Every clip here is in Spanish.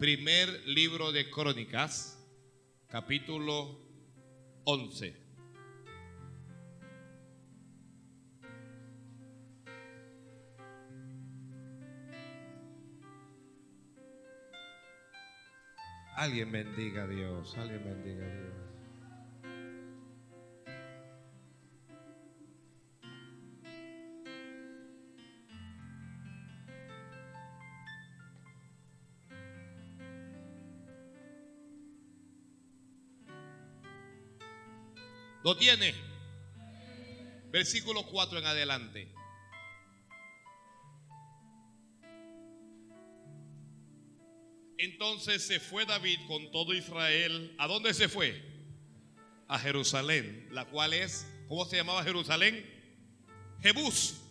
Primer libro de Crónicas, capítulo 11. Alguien bendiga a Dios, alguien bendiga a Dios. ¿Lo tiene? Versículo 4 en adelante. Entonces se fue David con todo Israel. ¿A dónde se fue? A Jerusalén, la cual es, ¿cómo se llamaba Jerusalén? Jebús.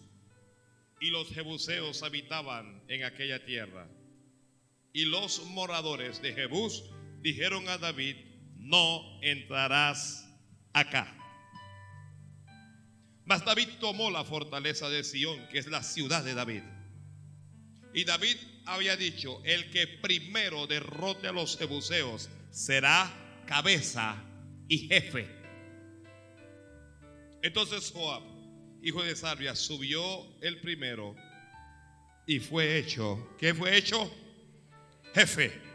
Y los jebuseos habitaban en aquella tierra. Y los moradores de Jebús dijeron a David, no entrarás acá. Mas David tomó la fortaleza de Sión, que es la ciudad de David. Y David había dicho, el que primero derrote a los jebuseos será cabeza y jefe. Entonces Joab, hijo de Sarvia, subió el primero y fue hecho, ¿qué fue hecho? Jefe.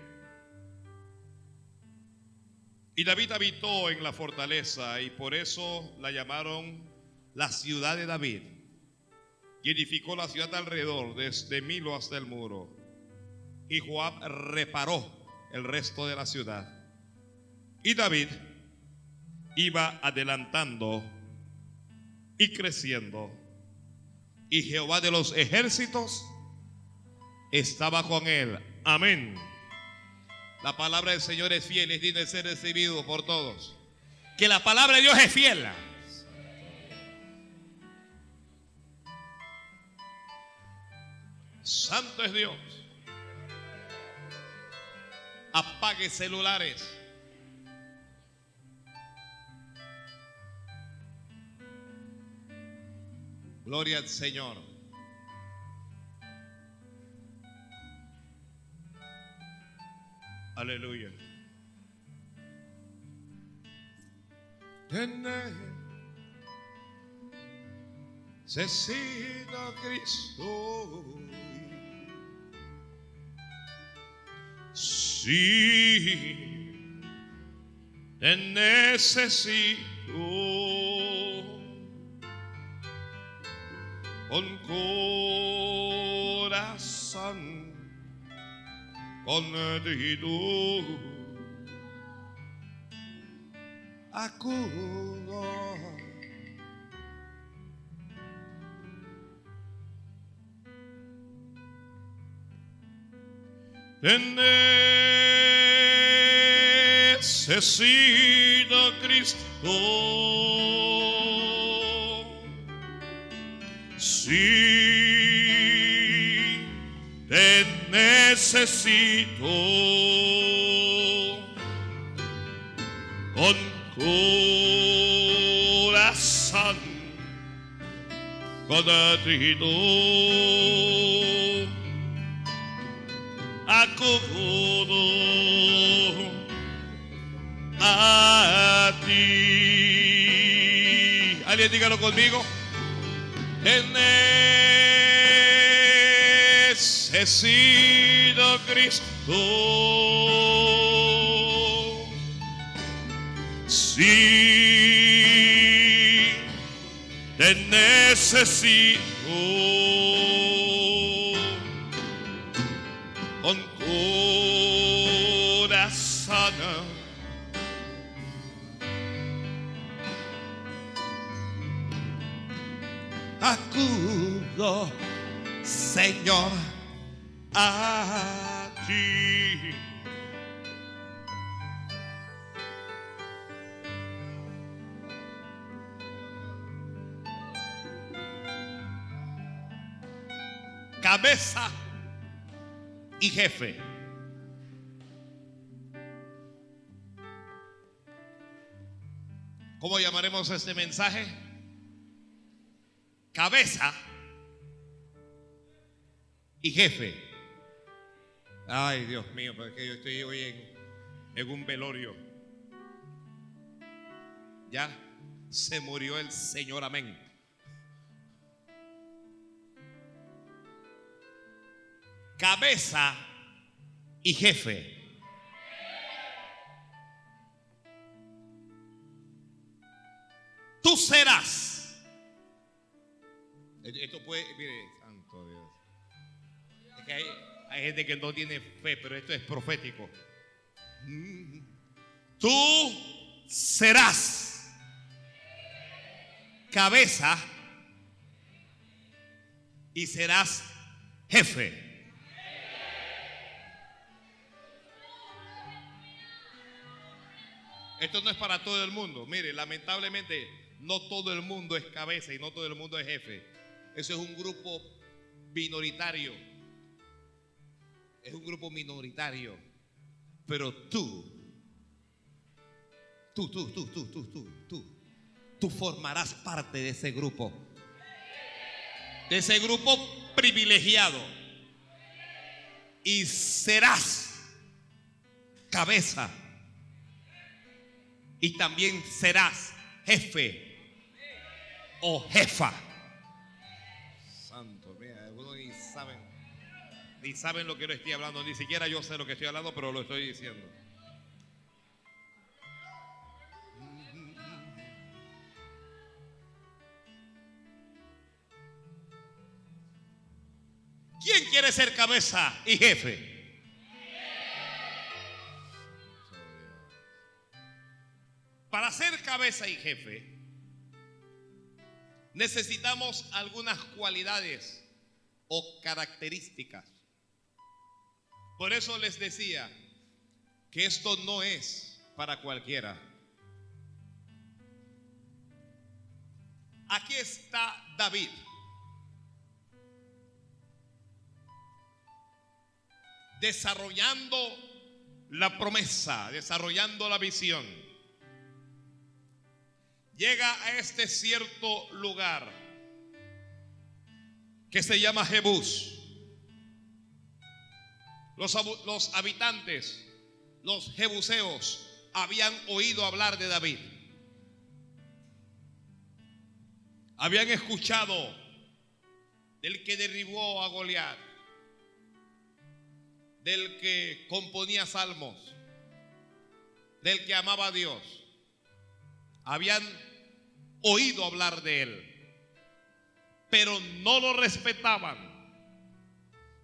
Y David habitó en la fortaleza y por eso la llamaron la ciudad de David. Y edificó la ciudad alrededor, desde Milo hasta el muro. Y Joab reparó el resto de la ciudad. Y David iba adelantando y creciendo. Y Jehová de los ejércitos estaba con él. Amén. La palabra del Señor es fiel y tiene que ser recibido por todos. Que la palabra de Dios es fiel. Santo es Dios. Apague celulares. Gloria al Señor. Aleluya. Necesito Cristo. Sí, te necesito con corazón contigo acudo. Te necesito, Cristo. Sí, necesito con corazón contigo acudo a ti. Alguien dígalo conmigo. Necesito Cristo. Sí, te necesito con corazón. Acudo, Señor, Cabeza y jefe. ¿Cómo llamaremos este mensaje? Cabeza y jefe. Ay, Dios mío, porque yo estoy hoy en, un velorio. Ya se murió el Señor, amén. Cabeza y jefe. Tú serás. Esto puede, mire, santo Dios. Es que hay, hay gente que no tiene fe, pero esto es profético. Tú serás cabeza y serás jefe. Esto no es para todo el mundo. Mire, lamentablemente no todo el mundo es cabeza y no todo el mundo es jefe. Eso es un grupo minoritario. Es un grupo minoritario. Pero tú, tú, tú, tú, tú, tú, tú, tú, tú formarás parte de ese grupo. De ese grupo privilegiado. Y serás cabeza. Y también serás jefe o jefa. Ni saben lo que yo estoy hablando, ni siquiera yo sé lo que estoy hablando, pero lo estoy diciendo. ¿Quién quiere ser cabeza y jefe? Para ser cabeza y jefe, necesitamos algunas cualidades o características. Por eso les decía que esto no es para cualquiera. Aquí está David. Desarrollando la promesa, desarrollando la visión. Llega a este cierto lugar que se llama Jebús. Los, habitantes, los jebuseos, habían oído hablar de David. Habían escuchado del que derribó a Goliat, del que componía salmos, del que amaba a Dios. Habían oído hablar de él, pero no lo respetaban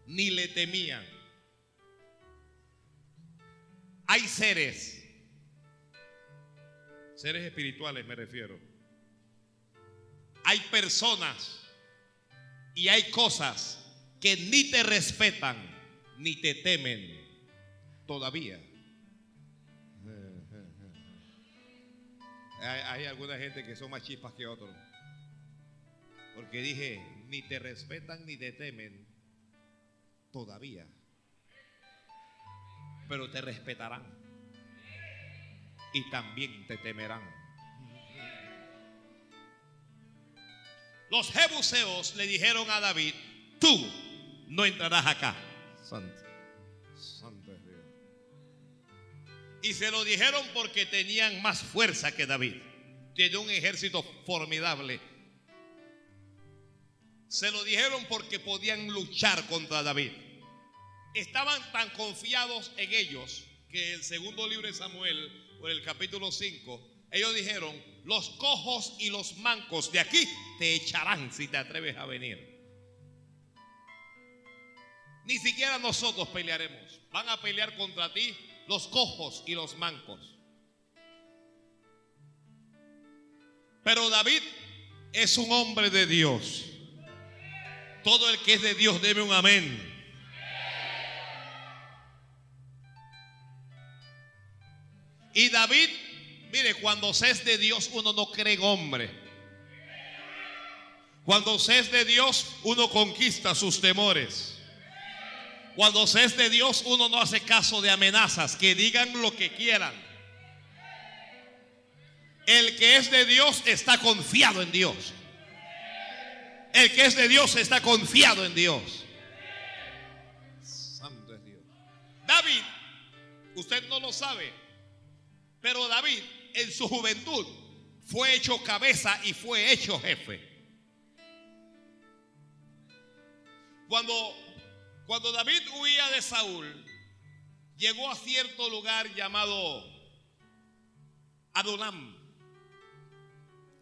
ni le temían. Hay seres, seres espirituales me refiero. Hay personas y hay cosas que ni te respetan ni te temen todavía. Hay, alguna gente que son más chispas que otros. Porque dije, ni te respetan ni te temen todavía pero te respetarán y también te temerán. Los jebuseos le dijeron a David, tú no entrarás acá. Santo, santo es Dios. Y se lo dijeron porque tenían más fuerza que David. Tiene un ejército formidable. Se lo dijeron porque podían luchar contra David estaban tan confiados en ellos que el segundo libro de Samuel, por el capítulo 5, ellos dijeron, los cojos y los mancos de aquí te echarán si te atreves a venir. Ni siquiera nosotros pelearemos. Van a pelear contra ti los cojos y los mancos. Pero David es un hombre de Dios. Todo el que es de Dios debe un amén. Y David, mire, cuando se es de Dios uno no cree en hombre. Cuando se es de Dios uno conquista sus temores. Cuando se es de Dios uno no hace caso de amenazas, que digan lo que quieran. El que es de Dios está confiado en Dios. El que es de Dios está confiado en Dios. Santo es Dios. Usted no lo sabe. Pero David en su juventud fue hecho cabeza y fue hecho jefe. Cuando, cuando David huía de Saúl, llegó a cierto lugar llamado Adulam,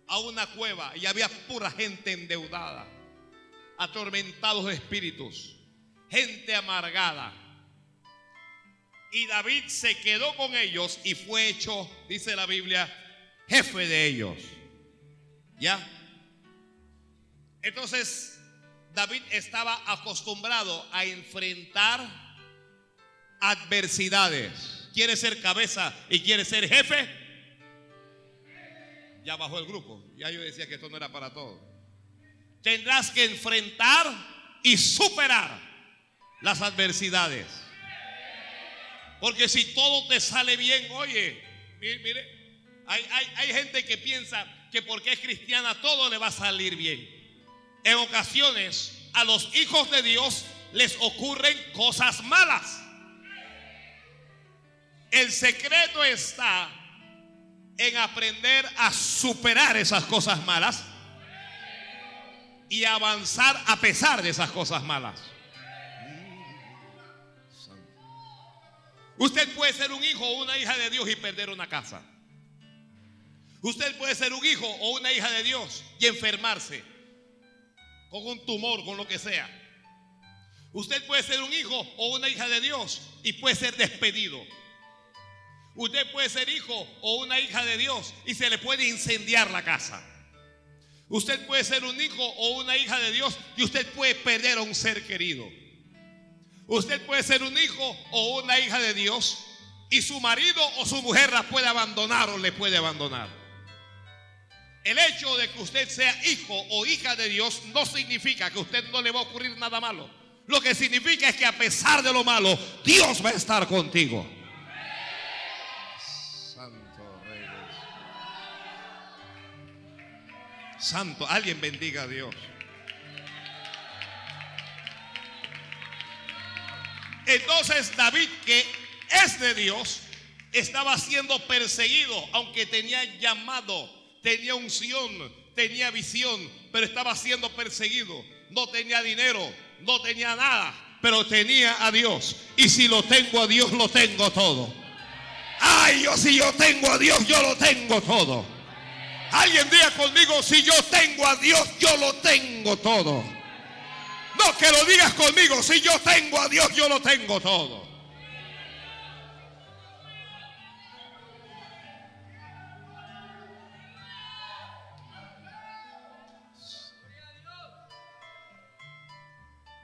a una cueva, y había pura gente endeudada, atormentados de espíritus, gente amargada. Y David se quedó con ellos y fue hecho, dice la Biblia, jefe de ellos. ¿Ya? Entonces, David estaba acostumbrado a enfrentar adversidades. ¿Quiere ser cabeza y quiere ser jefe? Ya bajó el grupo. Ya yo decía que esto no era para todos. Tendrás que enfrentar y superar las adversidades. Porque si todo te sale bien, oye, mire, hay, hay, gente que piensa que porque es cristiana todo le va a salir bien. En ocasiones a los hijos de Dios les ocurren cosas malas. El secreto está en aprender a superar esas cosas malas y avanzar a pesar de esas cosas malas. Usted puede ser un hijo o una hija de Dios y perder una casa. Usted puede ser un hijo o una hija de Dios y enfermarse con un tumor, con lo que sea. Usted puede ser un hijo o una hija de Dios y puede ser despedido. Usted puede ser hijo o una hija de Dios y se le puede incendiar la casa. Usted puede ser un hijo o una hija de Dios y usted puede perder a un ser querido. Usted puede ser un hijo o una hija de Dios y su marido o su mujer la puede abandonar o le puede abandonar. El hecho de que usted sea hijo o hija de Dios no significa que a usted no le va a ocurrir nada malo. Lo que significa es que a pesar de lo malo, Dios va a estar contigo. Santo Rey. Santo, alguien bendiga a Dios. Entonces David, que es de Dios, estaba siendo perseguido, aunque tenía llamado, tenía unción, tenía visión, pero estaba siendo perseguido. No tenía dinero, no tenía nada, pero tenía a Dios. Y si lo tengo a Dios, lo tengo todo. Ay, yo si yo tengo a Dios, yo lo tengo todo. Alguien diga conmigo, si yo tengo a Dios, yo lo tengo todo. No, que lo digas conmigo. Si yo tengo a Dios, yo lo tengo todo.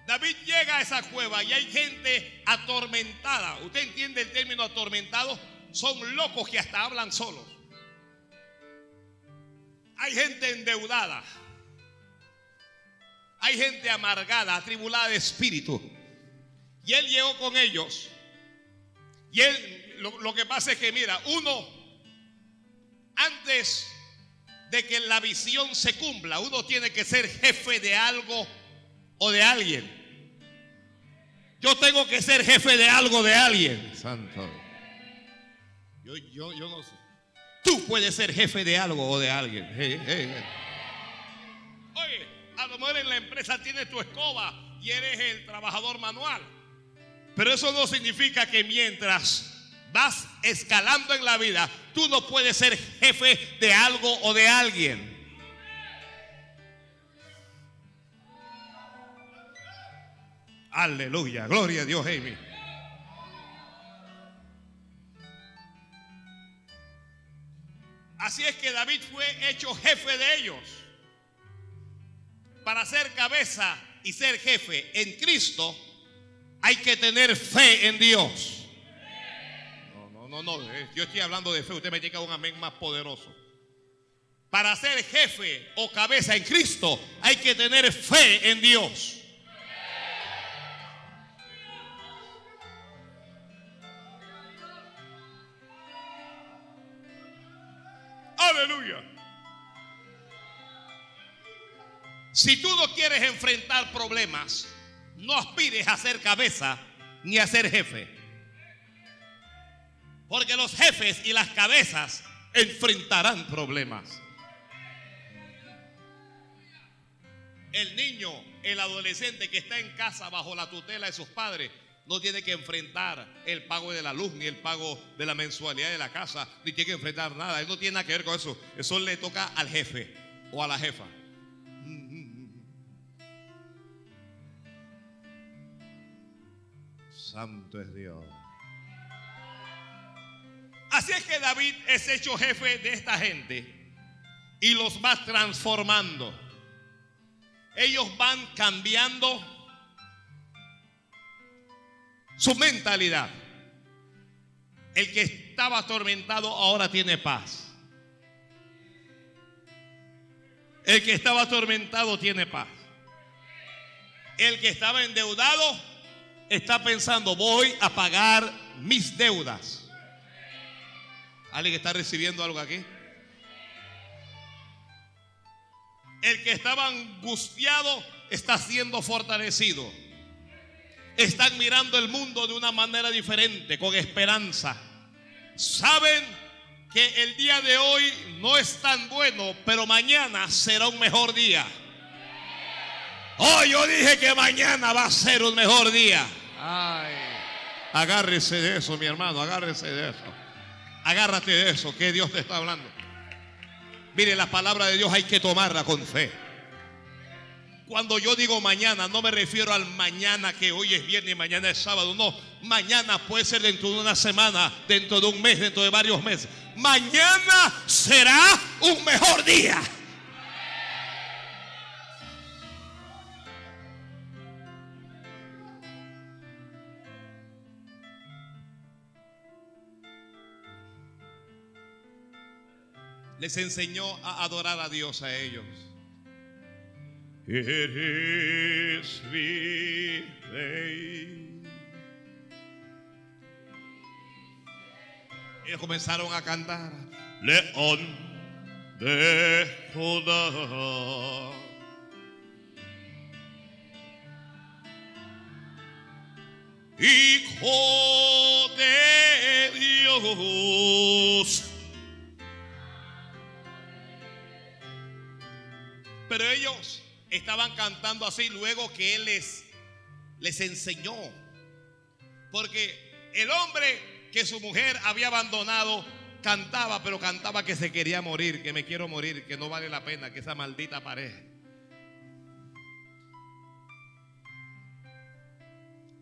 David llega a esa cueva y hay gente atormentada. ¿Usted entiende el término atormentado? Son locos que hasta hablan solos. Hay gente endeudada. Hay gente amargada, atribulada de espíritu. Y él llegó con ellos. Y él, lo, que pasa es que, mira, uno, antes de que la visión se cumpla, uno tiene que ser jefe de algo o de alguien. Yo tengo que ser jefe de algo de alguien. Santo. Yo, yo, yo no sé. Tú puedes ser jefe de algo o de alguien. Oye, a lo en la empresa tienes tu escoba y eres el trabajador manual. Pero eso no significa que mientras vas escalando en la vida, tú no puedes ser jefe de algo o de alguien. Aleluya, gloria a Dios, Amy. Así es que David fue hecho jefe de ellos para ser cabeza y ser jefe en Cristo, hay que tener fe en Dios. No, no, no, no. Eh, yo estoy hablando de fe. Usted me llega un amén más poderoso. Para ser jefe o cabeza en Cristo, hay que tener fe en Dios. Si tú no quieres enfrentar problemas, no aspires a ser cabeza ni a ser jefe. Porque los jefes y las cabezas enfrentarán problemas. El niño, el adolescente que está en casa bajo la tutela de sus padres, no tiene que enfrentar el pago de la luz, ni el pago de la mensualidad de la casa, ni tiene que enfrentar nada. Él no tiene nada que ver con eso. Eso le toca al jefe o a la jefa. Santo es Dios. Así es que David es hecho jefe de esta gente y los va transformando ellos van cambiando su mentalidad. El que estaba atormentado ahora tiene paz. El que estaba atormentado tiene paz. El que estaba endeudado está pensando, voy a pagar mis deudas. ¿Alguien está recibiendo algo aquí? El que estaba angustiado está siendo fortalecido. Están mirando el mundo de una manera diferente, con esperanza. Saben que el día de hoy no es tan bueno, pero mañana será un mejor día. Hoy yo dije que mañana va a ser un mejor día. Agárrese de eso, mi hermano, agárrese de eso. Agárrate de eso, que Dios te está hablando. Mire, la palabra de Dios hay que tomarla con fe. Cuando yo digo mañana, no me refiero al mañana que hoy es viernes y mañana es sábado. No, mañana puede ser dentro de una semana, dentro de un mes, dentro de varios meses. Mañana será un mejor día. Les enseñó a adorar a Dios a ellos. Eres mi Ellos comenzaron a cantar León de Judá. Hijo de Dios Ellos estaban cantando así luego que Él les, les enseñó. Porque el hombre que su mujer había abandonado cantaba, pero cantaba que se quería morir, que me quiero morir, que no vale la pena, que esa maldita pared.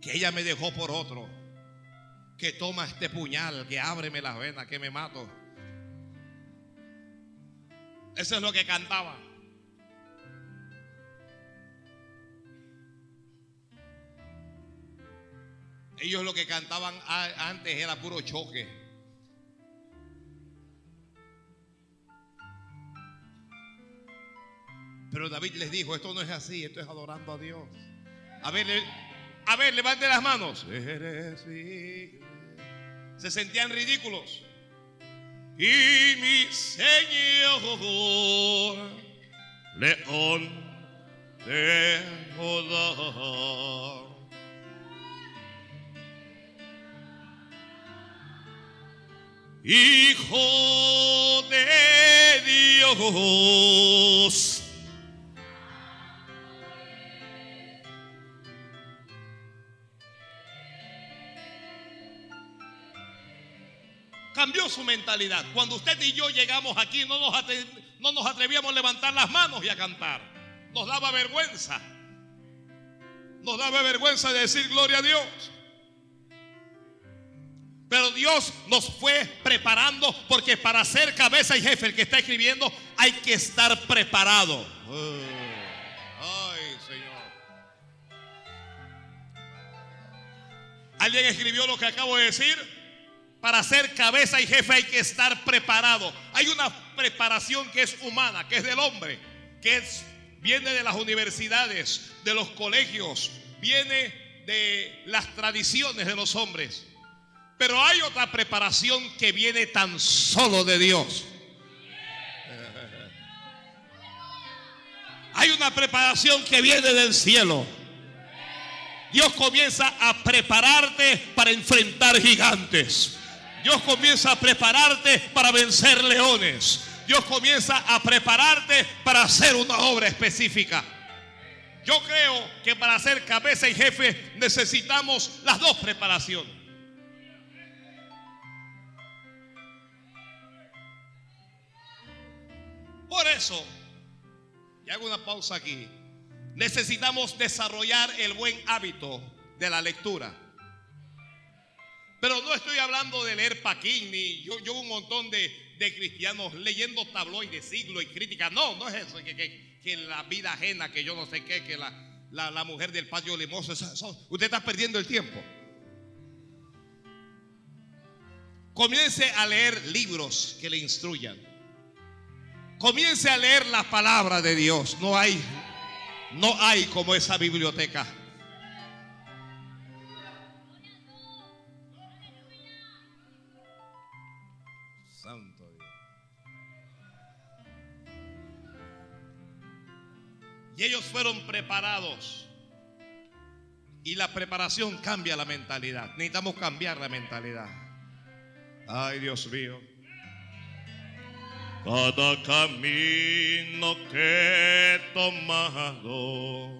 Que ella me dejó por otro. Que toma este puñal, que ábreme las venas, que me mato. Eso es lo que cantaba. Ellos lo que cantaban antes era puro choque. Pero David les dijo, esto no es así, esto es adorando a Dios. A ver, a ver, levante las manos. Se sentían ridículos. Y mi Señor, león de Judá. Hijo de Dios. Cambió su mentalidad. Cuando usted y yo llegamos aquí no nos, no nos atrevíamos a levantar las manos y a cantar. Nos daba vergüenza. Nos daba vergüenza de decir gloria a Dios. Pero Dios nos fue preparando porque para ser cabeza y jefe, el que está escribiendo, hay que estar preparado. Ay, Señor. ¿Alguien escribió lo que acabo de decir? Para ser cabeza y jefe hay que estar preparado. Hay una preparación que es humana, que es del hombre, que es, viene de las universidades, de los colegios, viene de las tradiciones de los hombres. Pero hay otra preparación que viene tan solo de Dios. Hay una preparación que viene del cielo. Dios comienza a prepararte para enfrentar gigantes. Dios comienza a prepararte para vencer leones. Dios comienza a prepararte para hacer una obra específica. Yo creo que para ser cabeza y jefe necesitamos las dos preparaciones. Por eso, y hago una pausa aquí, necesitamos desarrollar el buen hábito de la lectura. Pero no estoy hablando de leer Paquín, ni yo, yo un montón de, cristianos leyendo tabloides, siglo y crítica. No, no es eso, que, la vida ajena, que yo no sé qué, que la, mujer del patio limoso, usted está perdiendo el tiempo. Comience a leer libros que le instruyan. Comience a leer la palabra de Dios. No hay, no hay como esa biblioteca. Y ellos fueron preparados. Y la preparación cambia la mentalidad. Necesitamos cambiar la mentalidad. Ay, Dios mío. Cada camino que he tomado,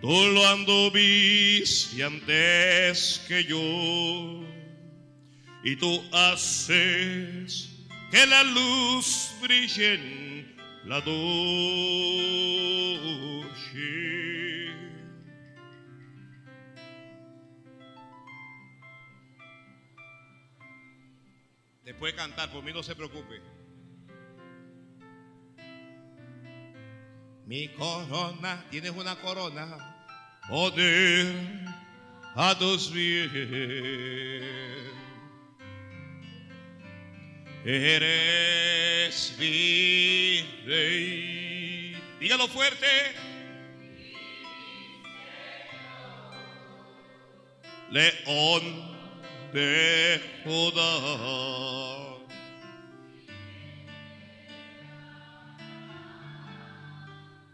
tú lo anduviste antes que yo. Y tú haces que la luz brille en la Después cantar, por mí no se preocupe. Mi corona, tienes una corona, poder a tus pies. Eres mi rey. Dígalo fuerte. León de Judá.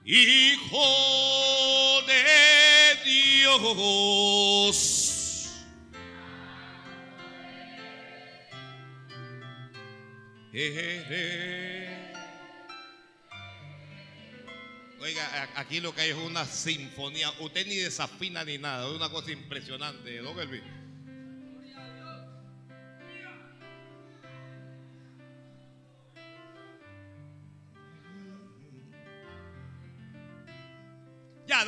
Hijo de Dios. Oiga, aquí lo que hay es una sinfonía. Usted ni desafina ni nada. Es una cosa impresionante, ¿no, Ya,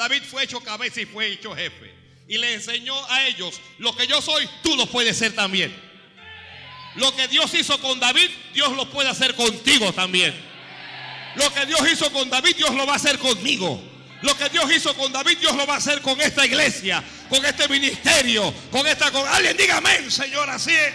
David fue hecho cabeza y fue hecho jefe. Y le enseñó a ellos, lo que yo soy, tú lo puedes ser también. Lo que Dios hizo con David, Dios lo puede hacer contigo también. Lo que Dios hizo con David, Dios lo va a hacer conmigo. Lo que Dios hizo con David, Dios lo va a hacer con esta iglesia, con este ministerio, con esta alguien diga amén, Señor, así es.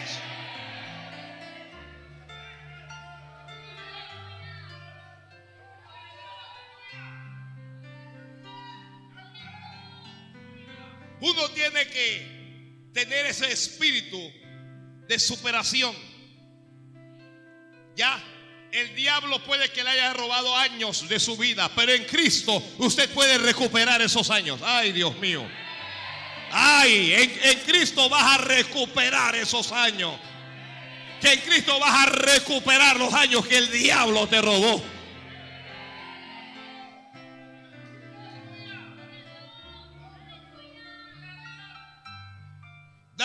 Uno tiene que tener ese espíritu de superación. Ya, el diablo puede que le haya robado años de su vida, pero en Cristo usted puede recuperar esos años. Ay, Dios mío. Ay, en, en Cristo vas a recuperar esos años. Que en Cristo vas a recuperar los años que el diablo te robó.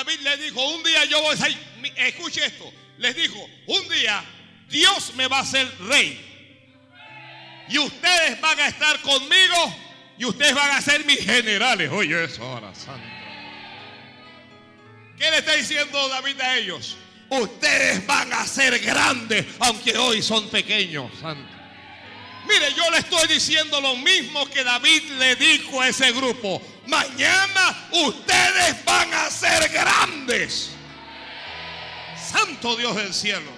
David le dijo, un día yo voy a salir, escuche esto, les dijo, un día Dios me va a hacer rey. Y ustedes van a estar conmigo y ustedes van a ser mis generales. Oye, eso ahora, santo. ¿Qué le está diciendo David a ellos? Ustedes van a ser grandes, aunque hoy son pequeños, santo. Mire, yo le estoy diciendo lo mismo que David le dijo a ese grupo. Mañana ustedes van a ser grandes. Santo Dios del cielo.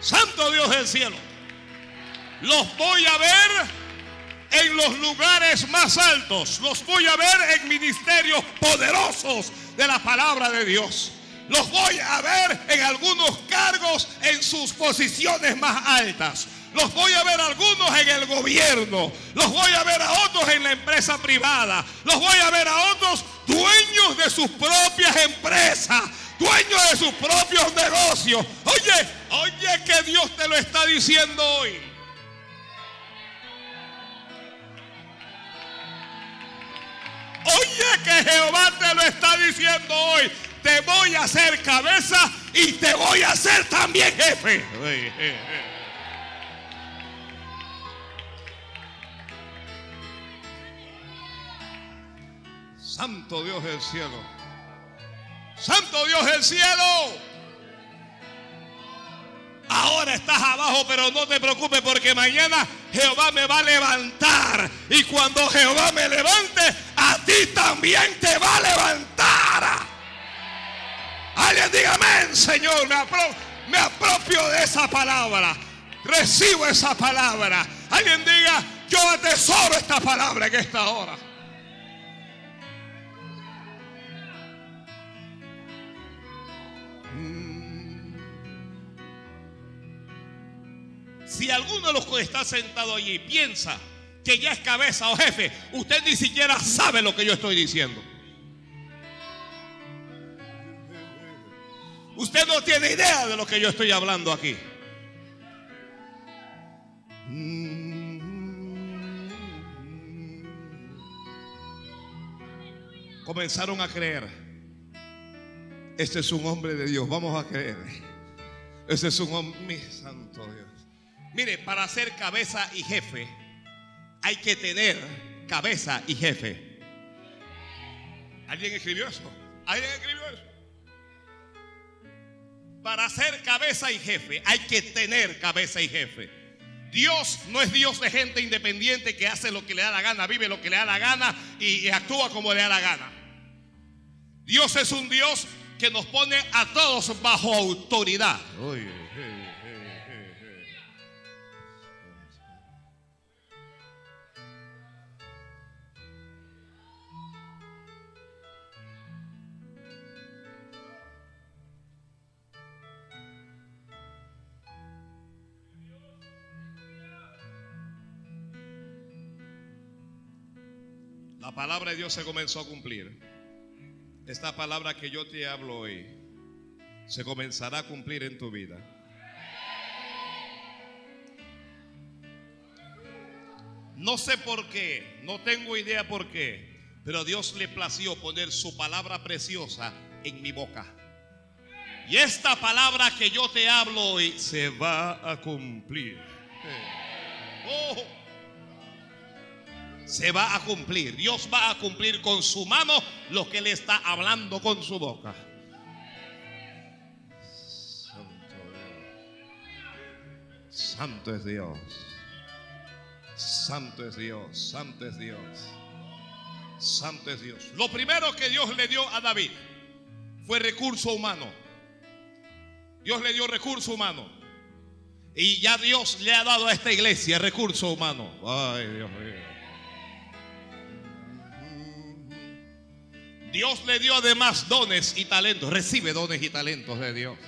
Santo Dios del cielo. Los voy a ver en los lugares más altos. Los voy a ver en ministerios poderosos de la palabra de Dios. Los voy a ver en algunos cargos en sus posiciones más altas. Los voy a ver a algunos en el gobierno. Los voy a ver a otros en la empresa privada. Los voy a ver a otros dueños de sus propias empresas. Dueños de sus propios negocios. Oye, oye que Dios te lo está diciendo hoy. Oye que Jehová te lo está diciendo hoy. Te voy a hacer cabeza y te voy a hacer también jefe. Santo Dios del cielo. Santo Dios del cielo. Ahora estás abajo, pero no te preocupes porque mañana Jehová me va a levantar. Y cuando Jehová me levante, a ti también te va a levantar. Alguien diga amén, Señor. Me, me apropio de esa palabra. Recibo esa palabra. Alguien diga, yo atesoro esta palabra en esta hora. Si alguno de los que está sentado allí piensa que ya es cabeza o jefe, usted ni siquiera sabe lo que yo estoy diciendo. Usted no tiene idea de lo que yo estoy hablando aquí. Comenzaron a creer. Este es un hombre de Dios. Vamos a creer. Este es un hombre, santo. Mire, para ser cabeza y jefe hay que tener cabeza y jefe. ¿Alguien escribió eso? ¿Alguien escribió eso? Para ser cabeza y jefe hay que tener cabeza y jefe. Dios no es Dios de gente independiente que hace lo que le da la gana, vive lo que le da la gana y, actúa como le da la gana. Dios es un Dios que nos pone a todos bajo autoridad. Palabra de Dios se comenzó a cumplir. Esta palabra que yo te hablo hoy se comenzará a cumplir en tu vida. No sé por qué, no tengo idea por qué, pero Dios le plació poner su palabra preciosa en mi boca. Y esta palabra que yo te hablo hoy se va a cumplir. Oh se va a cumplir. Dios va a cumplir con su mano lo que le está hablando con su boca. Santo es Dios. Santo es Dios. Santo es Dios. Santo es Dios. Lo primero que Dios le dio a David fue recurso humano. Dios le dio recurso humano. Y ya Dios le ha dado a esta iglesia recurso humano. Ay, Dios mío. Dios le dio además dones y talentos. Recibe dones y talentos de Dios.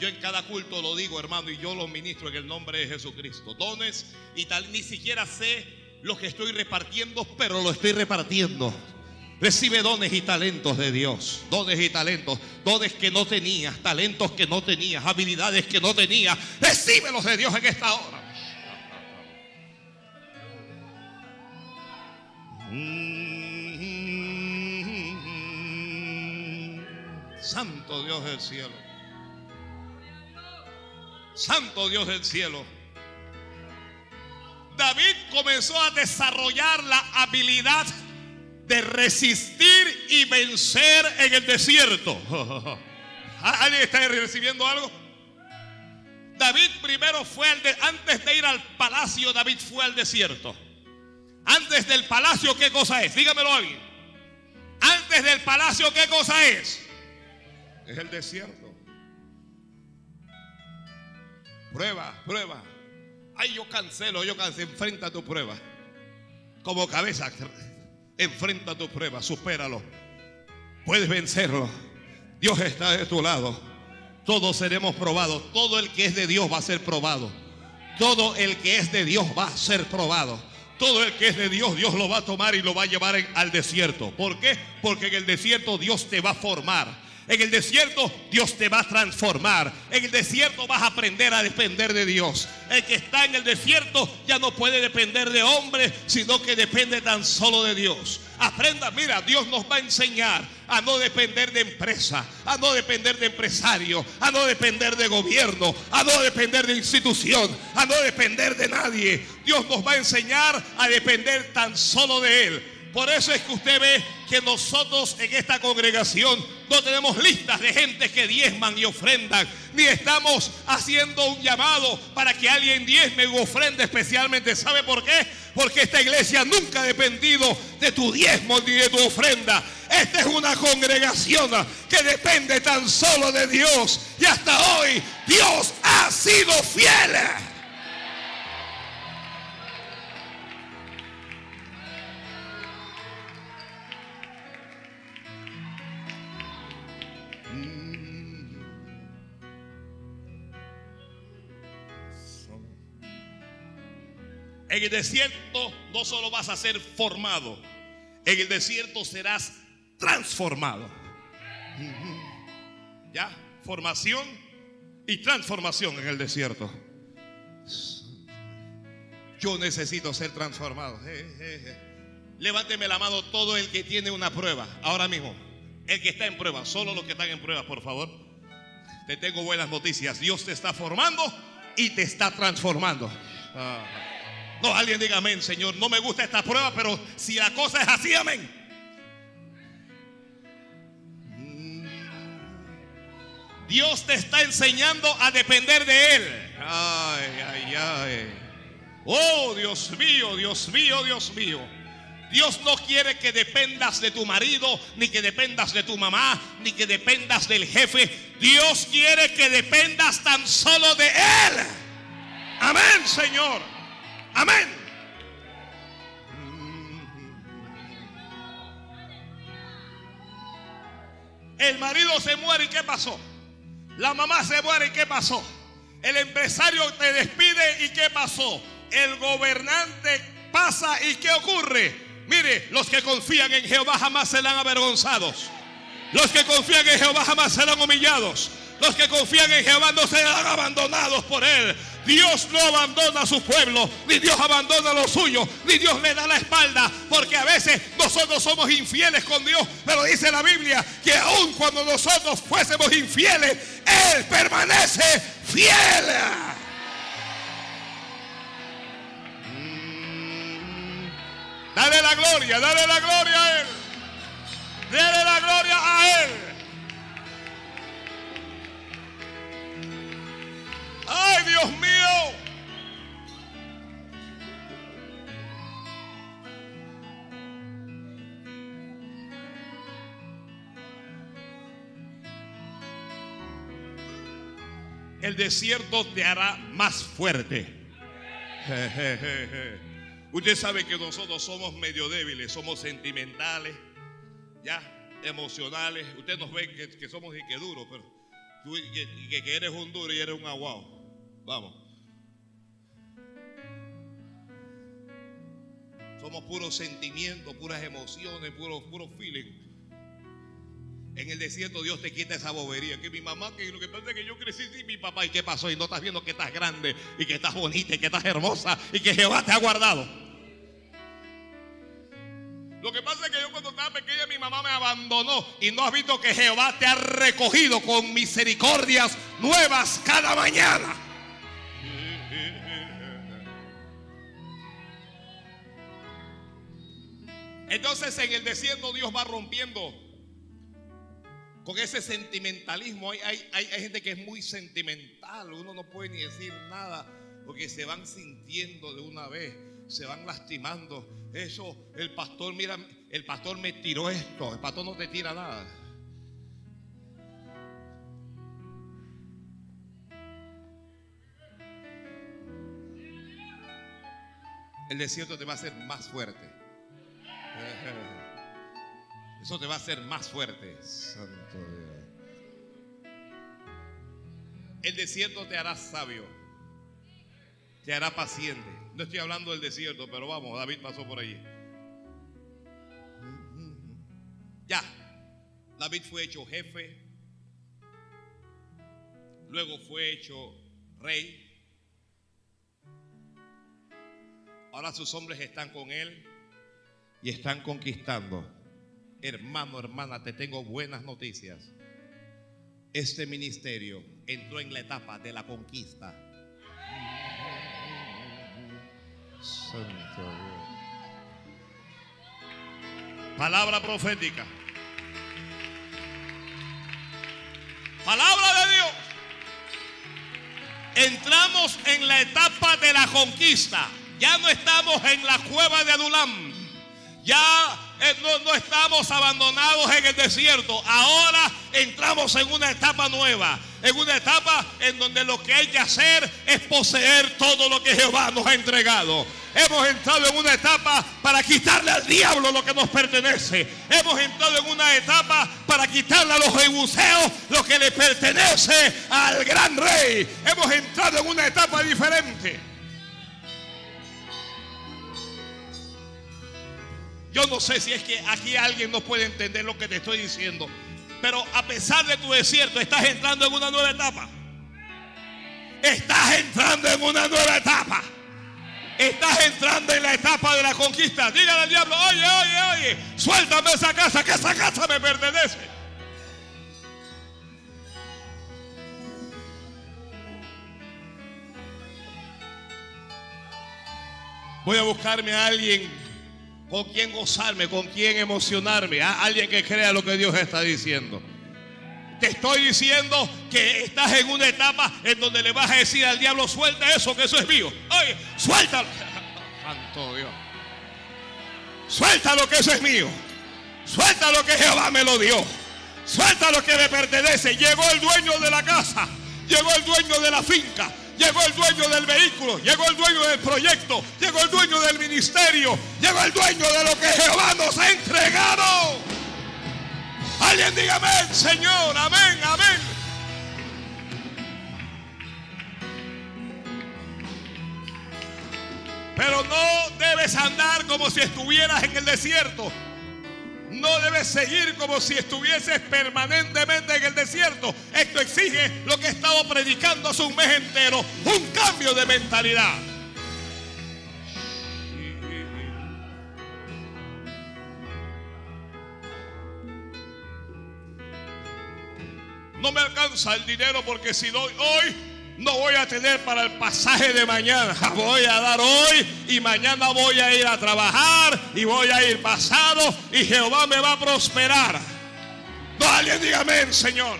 Yo en cada culto lo digo, hermano, y yo lo ministro en el nombre de Jesucristo. Dones y tal, ni siquiera sé lo que estoy repartiendo, pero lo estoy repartiendo. Recibe dones y talentos de Dios. Dones y talentos. Dones que no tenías, talentos que no tenías, habilidades que no tenías. Recíbelos de Dios en esta hora. Santo Dios del cielo. Santo Dios del cielo. David comenzó a desarrollar la habilidad de resistir y vencer en el desierto. ¿Alguien está recibiendo algo? David primero fue al de, antes de ir al palacio, David fue al desierto. Antes del palacio, ¿qué cosa es? Dígamelo alguien. Antes del palacio, ¿qué cosa es? Es el desierto. Prueba, prueba. Ay, yo cancelo, yo cancelo. Enfrenta tu prueba. Como cabeza, enfrenta tu prueba, supéralo. Puedes vencerlo. Dios está de tu lado. Todos seremos probados. Todo el que es de Dios va a ser probado. Todo el que es de Dios va a ser probado. Todo el que es de Dios, Dios lo va a tomar y lo va a llevar al desierto. ¿Por qué? Porque en el desierto Dios te va a formar. En el desierto Dios te va a transformar. En el desierto vas a aprender a depender de Dios. El que está en el desierto ya no puede depender de hombres, sino que depende tan solo de Dios. Aprenda, mira, Dios nos va a enseñar a no depender de empresa, a no depender de empresario, a no depender de gobierno, a no depender de institución, a no depender de nadie. Dios nos va a enseñar a depender tan solo de Él. Por eso es que usted ve que nosotros en esta congregación no tenemos listas de gente que diezman y ofrendan, ni estamos haciendo un llamado para que alguien diezme u ofrende especialmente. ¿Sabe por qué? Porque esta iglesia nunca ha dependido de tu diezmo ni de tu ofrenda. Esta es una congregación que depende tan solo de Dios. Y hasta hoy Dios ha sido fiel. En el desierto no solo vas a ser formado, en el desierto serás transformado. ¿Ya? Formación y transformación en el desierto. Yo necesito ser transformado. Levánteme la mano todo el que tiene una prueba. Ahora mismo. El que está en prueba. Solo los que están en prueba, por favor. Te tengo buenas noticias. Dios te está formando y te está transformando. Ah. No, alguien diga amén, Señor. No me gusta esta prueba, pero si la cosa es así, amén. Dios te está enseñando a depender de Él. Ay, ay, ay. Oh, Dios mío, Dios mío, Dios mío. Dios no quiere que dependas de tu marido, ni que dependas de tu mamá, ni que dependas del jefe. Dios quiere que dependas tan solo de Él. Amén, Señor. Amén. El marido se muere y ¿qué pasó? La mamá se muere y ¿qué pasó? El empresario te despide y ¿qué pasó? El gobernante pasa y ¿qué ocurre? Mire, los que confían en Jehová jamás serán avergonzados. Los que confían en Jehová jamás serán humillados. Los que confían en Jehová no serán abandonados por Él. Dios no abandona a su pueblo, ni Dios abandona a los suyos, ni Dios le da la espalda, porque a veces nosotros somos infieles con Dios, pero dice la Biblia que aun cuando nosotros fuésemos infieles, Él permanece fiel. Mm. Dale la gloria, dale la gloria a Él. Dale la gloria a Él. ¡Ay, Dios mío! El desierto te hará más fuerte. Usted sabe que nosotros somos medio débiles, somos sentimentales, ya, emocionales. Usted nos ve que, somos y que duros, pero que, que, eres un duro y eres un aguado. Vamos. Somos puros sentimientos, puras emociones, puros puro feeling. En el desierto Dios te quita esa bobería. Que mi mamá, que lo que pasa es que yo crecí sin mi papá. ¿Y qué pasó? Y no estás viendo que estás grande y que estás bonita y que estás hermosa y que Jehová te ha guardado. Lo que pasa es que yo cuando estaba pequeña mi mamá me abandonó y no has visto que Jehová te ha recogido con misericordias nuevas cada mañana. Entonces en el desierto Dios va rompiendo con ese sentimentalismo. Hay, hay, hay, gente que es muy sentimental, uno no puede ni decir nada porque se van sintiendo de una vez, se van lastimando. Eso, el pastor, mira, el pastor me tiró esto, el pastor no te tira nada. El desierto te va a hacer más fuerte. Eso te va a hacer más fuerte. Santo Dios. El desierto te hará sabio. te hará paciente. No estoy hablando del desierto, pero vamos, David pasó por allí. Ya, David fue hecho jefe, luego fue hecho rey. Ahora sus hombres están con él y están conquistando. Hermano, hermana, te tengo buenas noticias. Este ministerio entró en la etapa de la conquista. Palabra profética. Palabra de Dios. Entramos en la etapa de la conquista. Ya no estamos en la cueva de Adulam. Ya eh, no, no, estamos abandonados en el desierto. Ahora entramos en una etapa nueva. En una etapa en donde lo que hay que hacer es poseer todo lo que Jehová nos ha entregado. Hemos entrado en una etapa para quitarle al diablo lo que nos pertenece. Hemos entrado en una etapa para quitarle a los jebuseos lo que le pertenece al gran rey. Hemos entrado en una etapa diferente. Yo no sé si es que aquí alguien no puede entender lo que te estoy diciendo. Pero a pesar de tu desierto, estás entrando en una nueva etapa. Estás entrando en una nueva etapa. Estás entrando en la etapa de la conquista. Dígale al diablo, oye, oye, oye, suéltame esa casa, que esa casa me pertenece. Voy a buscarme a alguien con quien gozarme, con quien emocionarme, a alguien que crea lo que Dios está diciendo. Te estoy diciendo que estás en una etapa en donde le vas a decir al diablo, suelta eso, que eso es mío. Oye, suéltalo. Santo Dios. Suelta lo que eso es mío. Suelta lo que Jehová me lo dio. Suelta lo que me pertenece. Llegó el dueño de la casa. Llegó el dueño de la finca. Llegó el dueño del vehículo, llegó el dueño del proyecto, llegó el dueño del ministerio, llegó el dueño de lo que Jehová nos ha entregado. Alguien diga amén, Señor, amén, amén. Pero no debes andar como si estuvieras en el desierto. No debes seguir como si estuvieses permanentemente en el desierto. Esto exige lo que he estado predicando hace un mes entero. Un cambio de mentalidad. No me alcanza el dinero porque si doy hoy, no voy a tener para el pasaje de mañana. Voy a dar hoy y mañana voy a ir a trabajar y voy a ir pasado y Jehová me va a prosperar. No, alguien diga amén, Señor.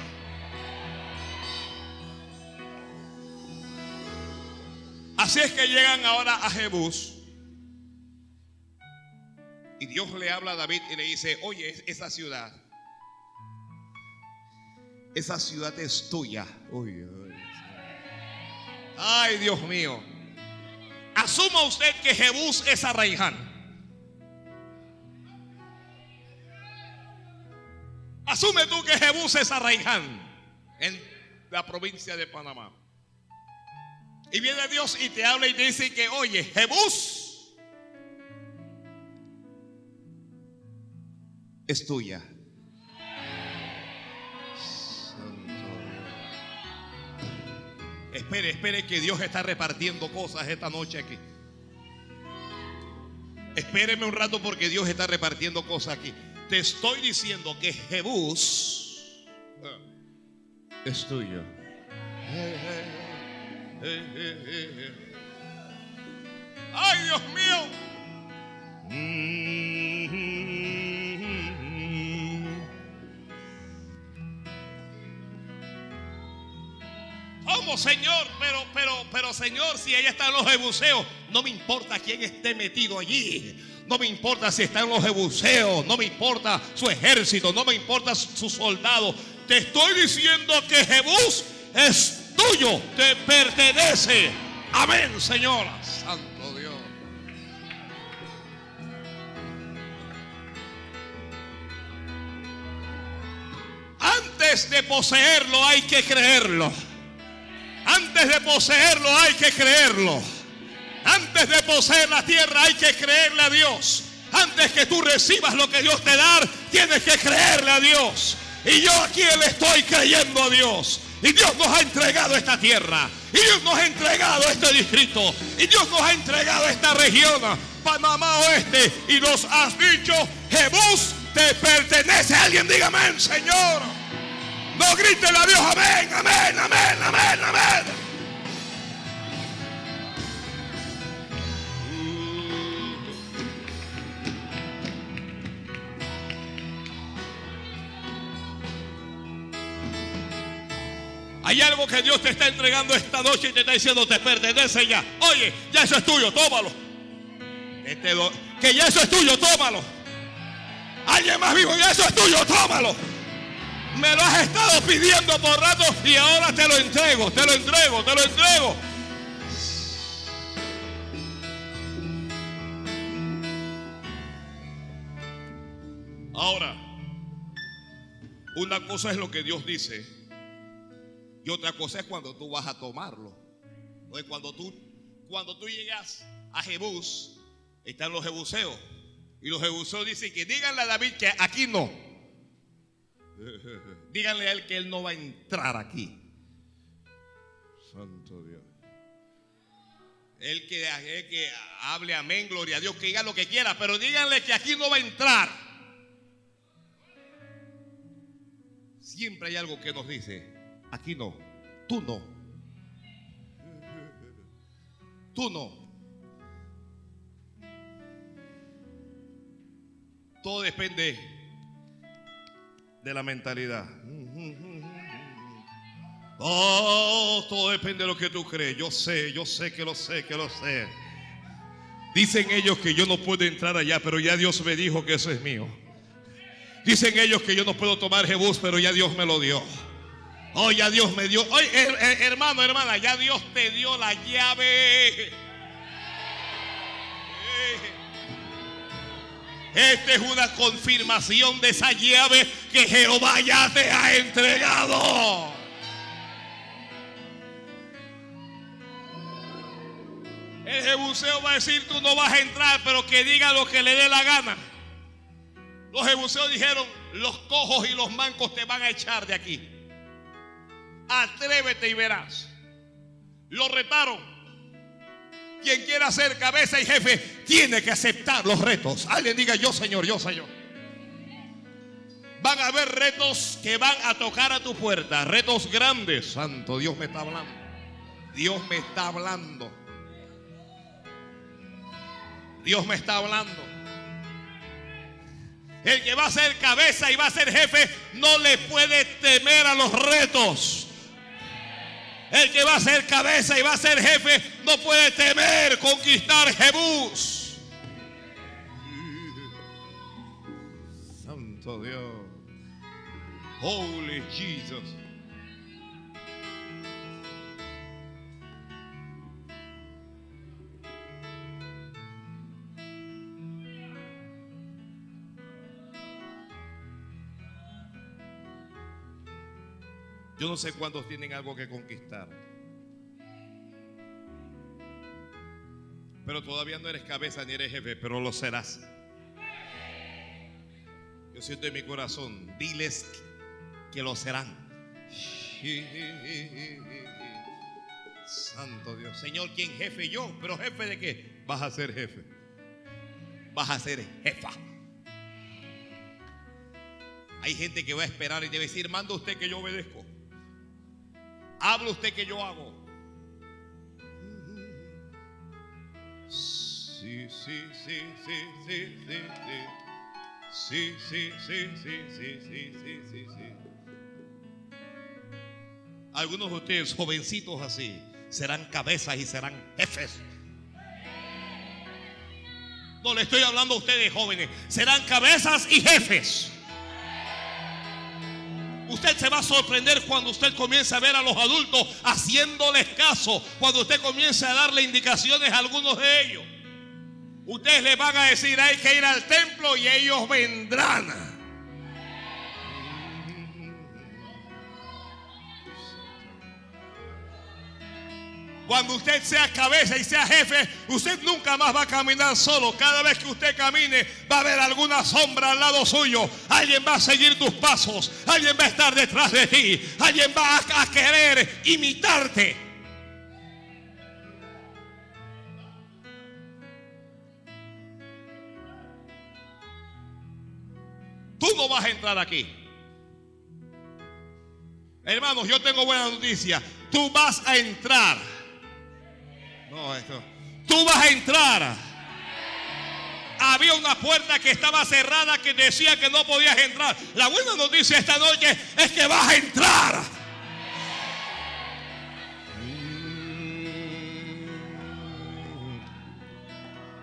Así es que llegan ahora a Jebús. Y Dios le habla a David y le dice, oye, esa ciudad, esa ciudad es tuya. Uy, uy. Ay, Dios mío. Asuma usted que Jebús es Arraiján. Asume tú que Jebús es Arraiján en la provincia de Panamá. Y viene Dios y te habla y te dice que, oye, Jebús es tuya. Espere, espere que Dios está repartiendo cosas esta noche aquí. Espéreme un rato porque Dios está repartiendo cosas aquí. Te estoy diciendo que Jebús es tuyo. Ay, Dios mío. ¿Cómo, Señor? Pero, pero, pero, Señor, si allá están los jebuseos, no me importa quién esté metido allí. No me importa si están los jebuseos, no me importa su ejército, no me importa sus soldados. Te estoy diciendo que Jebús es tuyo, te pertenece. Amén, Señor. Santo Dios. Antes de poseerlo hay que creerlo. Antes de poseerlo hay que creerlo. Antes de poseer la tierra hay que creerle a Dios. Antes que tú recibas lo que Dios te da, tienes que creerle a Dios. Y yo aquí le estoy creyendo a Dios. Y Dios nos ha entregado esta tierra. Y Dios nos ha entregado este distrito. Y Dios nos ha entregado esta región, Panamá Oeste. Y nos has dicho, Jebús te pertenece. Alguien diga amén, Señor. No griten a Dios, amén, amén, amén, amén, amén. Hay algo que Dios te está entregando esta noche y te está diciendo, te pertenece ya. Oye, ya eso es tuyo, tómalo. Este que ya eso es tuyo, tómalo. Alguien más vivo, ya eso es tuyo, tómalo. Me lo has estado pidiendo por rato y ahora te lo entrego, te lo entrego, te lo entrego. Ahora, una cosa es lo que Dios dice y otra cosa es cuando tú vas a tomarlo. Cuando tú, cuando tú llegas a Jebús, están los jebuseos. Y los jebuseos dicen que díganle a David que aquí no. Díganle a él que él no va a entrar aquí. Santo Dios. Él que, que hable amén, gloria a Dios, que diga lo que quiera, pero díganle que aquí no va a entrar. Siempre hay algo que nos dice, Aquí no. Tú no. Tú no. Todo depende de la mentalidad. Oh, todo depende de lo que tú crees. Yo sé, yo sé que lo sé, que lo sé. Dicen ellos que yo no puedo entrar allá, pero ya Dios me dijo que eso es mío. Dicen ellos que yo no puedo tomar Jebús, pero ya Dios me lo dio. Oh, ya Dios me dio. Oye, hermano, hermana, ya Dios te dio la llave. Esta es una confirmación de esa llave que Jehová ya te ha entregado. El jebuseo va a decir, tú no vas a entrar, pero que diga lo que le dé la gana. Los jebuseos dijeron, los cojos y los mancos te van a echar de aquí. Atrévete y verás. Lo retaron. Quien quiera ser cabeza y jefe tiene que aceptar los retos. Alguien diga yo, Señor, yo, Señor. Van a haber retos que van a tocar a tu puerta. Retos grandes. Santo Dios me está hablando. Dios me está hablando. Dios me está hablando. El que va a ser cabeza y va a ser jefe no le puede temer a los retos. El que va a ser cabeza y va a ser jefe no puede temer conquistar Jebús. Santo Dios. Holy Jesus. Yo no sé cuántos tienen algo que conquistar. Pero todavía no eres cabeza ni eres jefe, pero lo serás. Yo siento en mi corazón, diles que lo serán. Santo Dios. Señor, ¿quién jefe? Yo. ¿Pero jefe de qué? Vas a ser jefe. Vas a ser jefa. Hay gente que va a esperar y debe decir, manda usted que yo obedezco. Habla usted que yo hago. Sí, sí, sí, sí, sí, sí, sí. Sí, sí, sí, sí, sí, sí, sí, sí. Algunos de ustedes, jovencitos así, serán cabezas y serán jefes. No le estoy hablando a ustedes jóvenes, serán cabezas y jefes. Usted se va a sorprender cuando usted comience a ver a los adultos haciéndoles caso, cuando usted comience a darle indicaciones a algunos de ellos. Ustedes les van a decir hay que ir al templo y ellos vendrán. Cuando usted sea cabeza y sea jefe, usted nunca más va a caminar solo. Cada vez que usted camine, va a haber alguna sombra al lado suyo. Alguien va a seguir tus pasos. Alguien va a estar detrás de ti. Alguien va a, querer imitarte. Tú no vas a entrar aquí. Hermanos, yo tengo buena noticia. Tú vas a entrar. No, esto. Tú vas a entrar. Había una puerta que estaba cerrada que decía que no podías entrar. La buena noticia esta noche es que vas a entrar.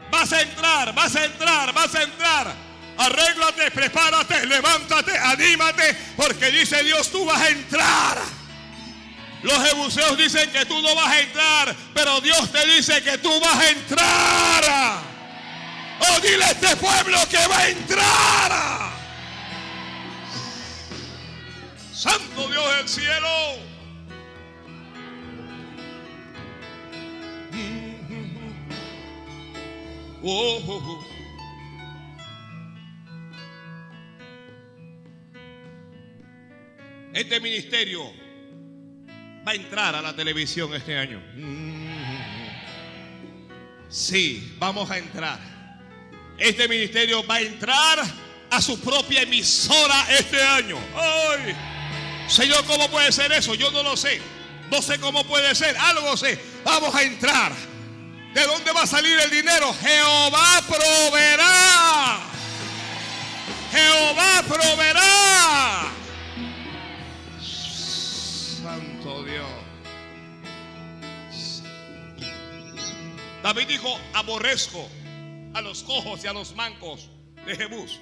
Vas a entrar, vas a entrar, vas a entrar. Arréglate, prepárate, levántate, anímate, porque dice Dios, tú vas a entrar. Los jebuseos dicen que tú no vas a entrar, pero Dios te dice que tú vas a entrar. Oh, dile a este pueblo que va a entrar. Santo Dios del cielo. Oh, oh, oh. Este ministerio va a entrar a la televisión este año. Sí, vamos a entrar. Este ministerio va a entrar a su propia emisora este año. Señor, ¿cómo puede ser eso? Yo no lo sé. No sé cómo puede ser. Algo sé. Vamos a entrar. ¿De dónde va a salir el dinero? Jehová proveerá. Jehová proveerá. David dijo, aborrezco a los cojos y a los mancos de Jebús.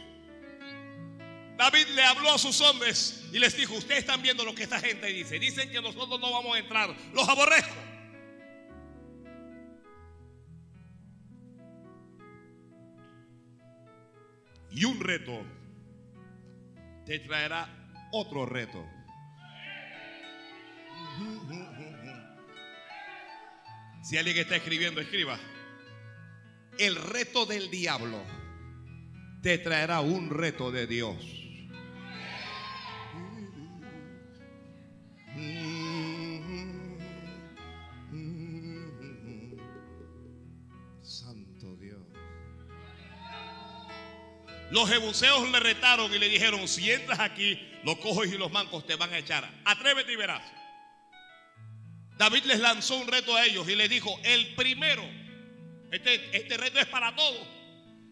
David le habló a sus hombres y les dijo, ustedes están viendo lo que esta gente dice. Dicen que nosotros no vamos a entrar. Los aborrezco. Y un reto te traerá otro reto. Si alguien está escribiendo, escriba. El reto del diablo te traerá un reto de Dios. Santo Dios. Los jebuseos le retaron y le dijeron, si entras aquí, los cojos y los mancos te van a echar. Atrévete y verás. David les lanzó un reto a ellos y les dijo, el primero, este, este reto es para todos.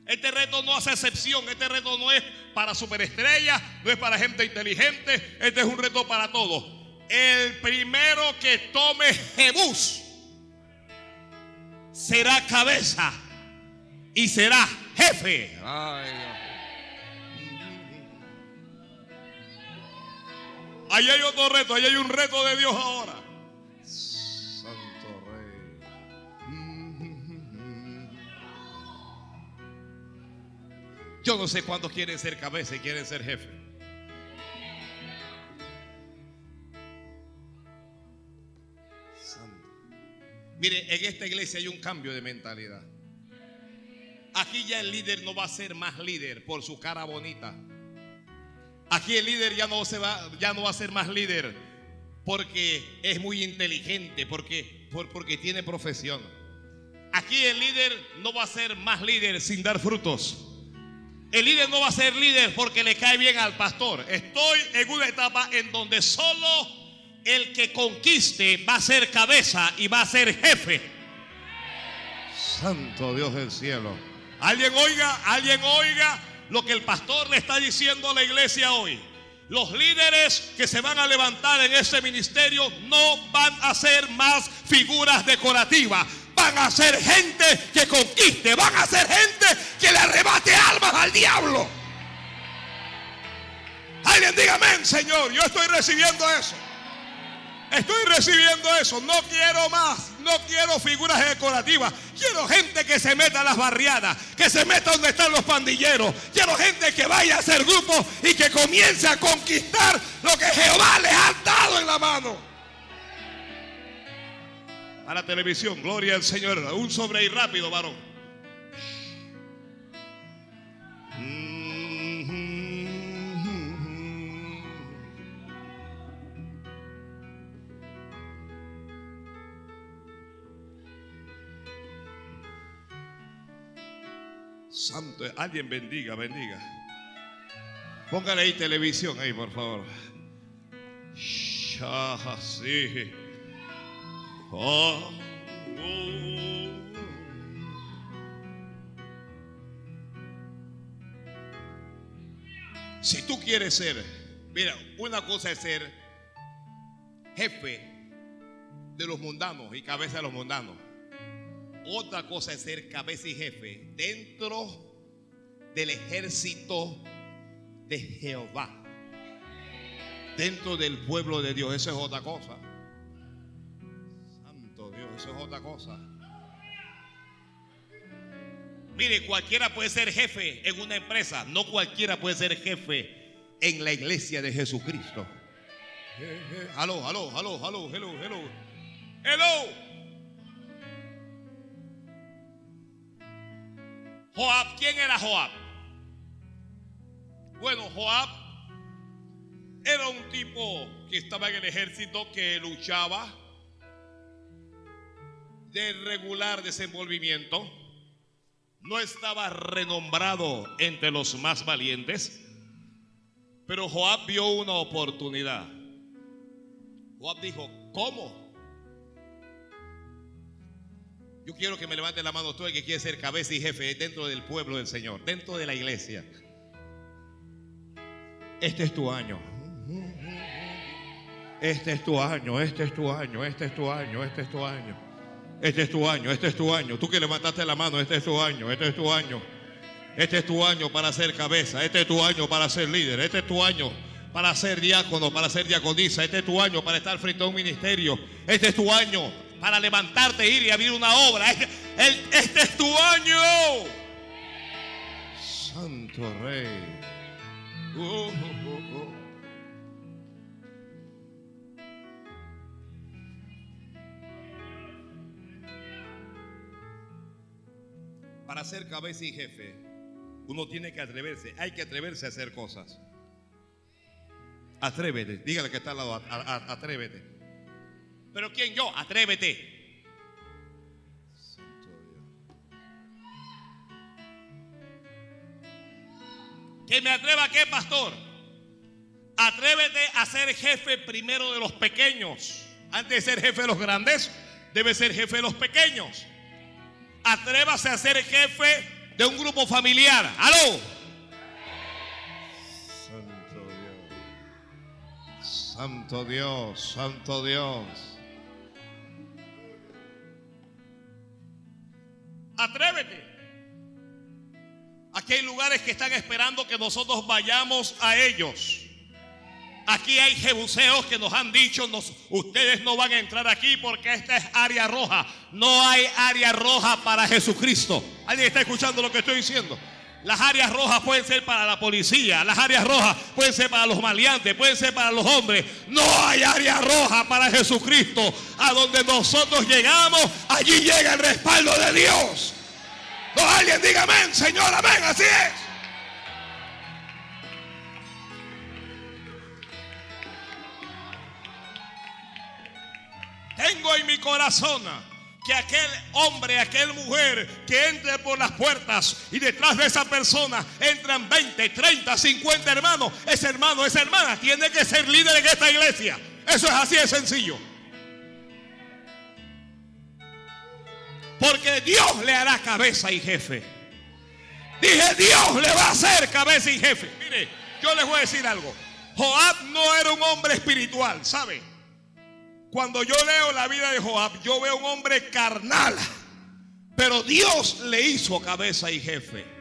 Este reto no hace excepción, este reto no es para superestrellas, no es para gente inteligente, este es un reto para todos. El primero que tome Jebús será cabeza y será jefe. Ahí hay otro reto, ahí hay un reto de Dios ahora. Yo no sé cuántos quieren ser cabeza y quieren ser jefe. Mire, en esta iglesia hay un cambio de mentalidad. Aquí ya el líder no va a ser más líder por su cara bonita. Aquí el líder ya no, se va, ya no va a ser más líder porque es muy inteligente, porque, porque tiene profesión. Aquí el líder no va a ser más líder sin dar frutos. El líder no va a ser líder porque le cae bien al pastor. Estoy en una etapa en donde solo el que conquiste va a ser cabeza y va a ser jefe. Santo Dios del cielo. Alguien oiga, alguien oiga lo que el pastor le está diciendo a la iglesia hoy. Los líderes que se van a levantar en ese ministerio no van a ser más figuras decorativas, van a ser gente que conquiste, van a ser gente que le arrebate almas al diablo. Alguien diga amén, Señor. Yo estoy recibiendo eso. Estoy recibiendo eso. No quiero más. No quiero figuras decorativas. Quiero gente que se meta a las barriadas. Que se meta donde están los pandilleros. Quiero gente que vaya a hacer grupo y que comience a conquistar lo que Jehová les ha dado en la mano. A la televisión. Gloria al Señor. Un sobre y rápido, varón. Santo, alguien bendiga, bendiga. Póngale ahí televisión ahí, por favor. Sí. Si tú quieres ser, mira, una cosa es ser jefe de los mundanos y cabeza de los mundanos. Otra cosa es ser cabeza y jefe dentro del ejército de Jehová. Dentro del pueblo de Dios. Eso es otra cosa. Eso es otra cosa. Mire, cualquiera puede ser jefe en una empresa. No cualquiera puede ser jefe en la iglesia de Jesucristo. Aló, aló, aló, aló, hello, hello. Hello. Joab, ¿quién era Joab? Bueno, Joab era un tipo que estaba en el ejército que luchaba de regular desenvolvimiento. No estaba renombrado entre los más valientes, pero Joab vio una oportunidad. Joab dijo, ¿cómo? Yo quiero que me levante la mano todo el que quiere ser cabeza y jefe dentro del pueblo del Señor, dentro de la iglesia. Este es tu año. Este es tu año, este es tu año, este es tu año, este es tu año. Este es tu año, este es tu año. Tú que levantaste la mano, este es tu año, este es tu año. Este es tu año para ser cabeza, este es tu año para ser líder, este es tu año para ser diácono, para ser diaconisa, este es tu año para estar frente a un ministerio, este es tu año para levantarte, ir y abrir una obra. Este, este, es tu año. Santo Rey. Uh, uh, para ser cabeza y jefe, uno tiene que atreverse. Hay que atreverse a hacer cosas. Atrévete. Dígale que está al lado. atrévete. Pero ¿quién yo? Atrévete. ¿Que me atreva a qué, pastor? Atrévete a ser jefe primero de los pequeños. Antes de ser jefe de los grandes, debe ser jefe de los pequeños. Atrévase a ser jefe de un grupo familiar. ¡Aló! Santo Dios. Santo Dios, Santo Dios. Atrévete. Aquí hay lugares que están esperando que nosotros vayamos a ellos. Aquí hay jebuseos que nos han dicho, ustedes no van a entrar aquí porque esta es área roja. No hay área roja para Jesucristo. ¿Alguien está escuchando lo que estoy diciendo? Las áreas rojas pueden ser para la policía, las áreas rojas pueden ser para los maleantes, pueden ser para los hombres. No hay área roja para Jesucristo. A donde nosotros llegamos, allí llega el respaldo de Dios. No, alguien diga amén, Señor, amén, así es. Tengo en mi corazón que aquel hombre, aquel mujer que entre por las puertas y detrás de esa persona entran 20, 30, 50 hermanos, ese hermano, esa hermana tiene que ser líder en esta iglesia. Eso es así de sencillo. Porque Dios le hará cabeza y jefe. Dije, Dios le va a hacer cabeza y jefe. Mire, yo les voy a decir algo. Joab no era un hombre espiritual, ¿sabe? Cuando yo leo la vida de Joab, yo veo un hombre carnal. Pero Dios le hizo cabeza y jefe.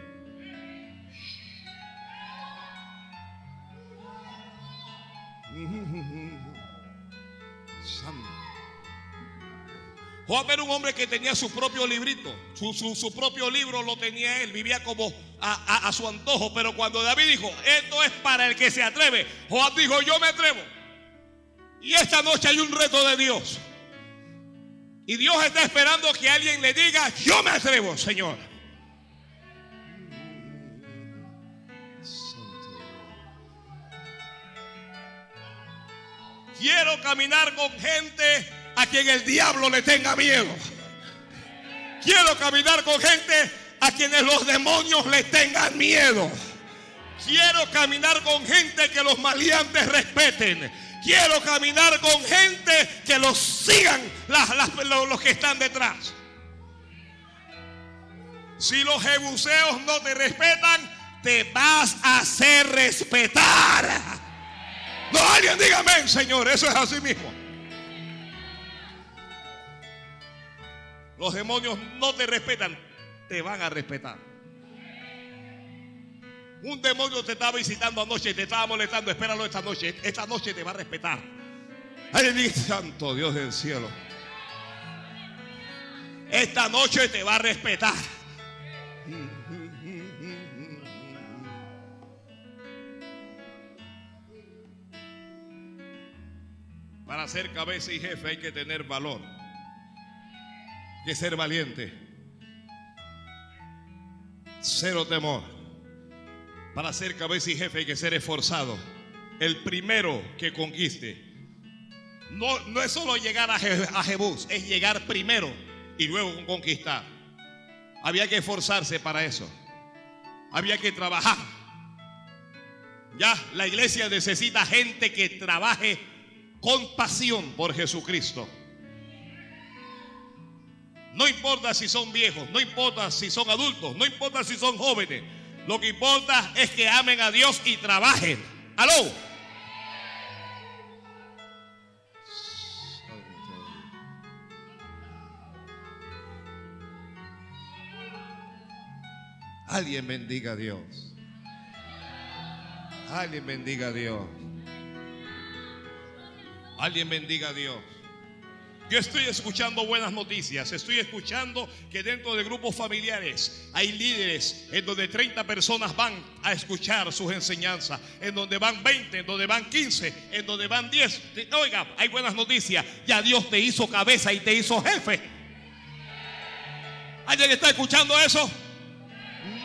Joab era un hombre que tenía su propio librito, su, propio libro lo tenía él, vivía como a, a, su antojo. Pero cuando David dijo, esto es para el que se atreve, Joab dijo, yo me atrevo. Y esta noche hay un reto de Dios. Y Dios está esperando que alguien le diga, yo me atrevo, Señor. Quiero caminar con gente a quien el diablo le tenga miedo. Quiero caminar con gente a quienes los demonios le tengan miedo. Quiero caminar con gente que los maleantes respeten. Quiero caminar con gente que los sigan los, que están detrás. Si los jebuseos no te respetan, te vas a hacer respetar. No, alguien dígame, Señor, eso es así mismo. Los demonios no te respetan, te van a respetar. Un demonio te estaba visitando anoche te estaba molestando. Espéralo esta noche. Esta noche te va a respetar. Ay, santo Dios del cielo. Esta noche te va a respetar. Para ser cabeza y jefe hay que tener valor. Hay que ser valiente. Cero temor. Para ser cabeza y jefe hay que ser esforzado. El primero que conquiste. No, no es solo llegar a, Jebús, es llegar primero y luego conquistar. Había que esforzarse para eso. Había que trabajar. Ya, la iglesia necesita gente que trabaje con pasión por Jesucristo. No importa si son viejos, no importa si son adultos, no importa si son jóvenes. Lo que importa es que amen a Dios y trabajen. Aló. Alguien bendiga a Dios. Alguien bendiga a Dios. Alguien bendiga a Dios. Yo estoy escuchando buenas noticias. Estoy escuchando que dentro de grupos familiares hay líderes en donde 30 personas van a escuchar sus enseñanzas. En donde van 20, en donde van 15, en donde van 10. Oiga, hay buenas noticias. Ya Dios te hizo cabeza y te hizo jefe. ¿Alguien está escuchando eso?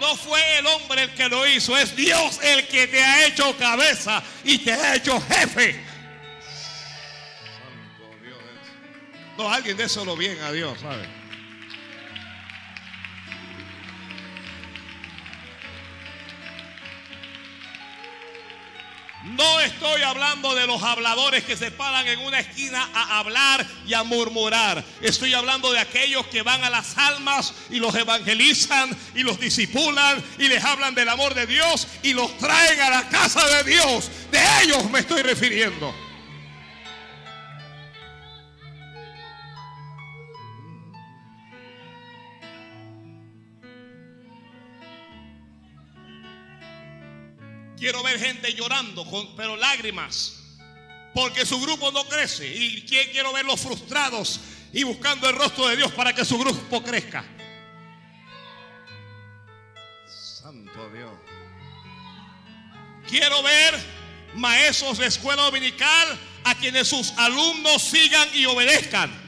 No fue el hombre el que lo hizo, es Dios el que te ha hecho cabeza y te ha hecho jefe. No, alguien de solo bien a Dios, ¿sabe? No estoy hablando de los habladores que se paran en una esquina a hablar y a murmurar. Estoy hablando de aquellos que van a las almas y los evangelizan y los disipulan y les hablan del amor de Dios y los traen a la casa de Dios. De ellos me estoy refiriendo. Quiero ver gente llorando, pero lágrimas, porque su grupo no crece. Y quiero verlos frustrados y buscando el rostro de Dios para que su grupo crezca. Santo Dios. Quiero ver maestros de escuela dominical a quienes sus alumnos sigan y obedezcan.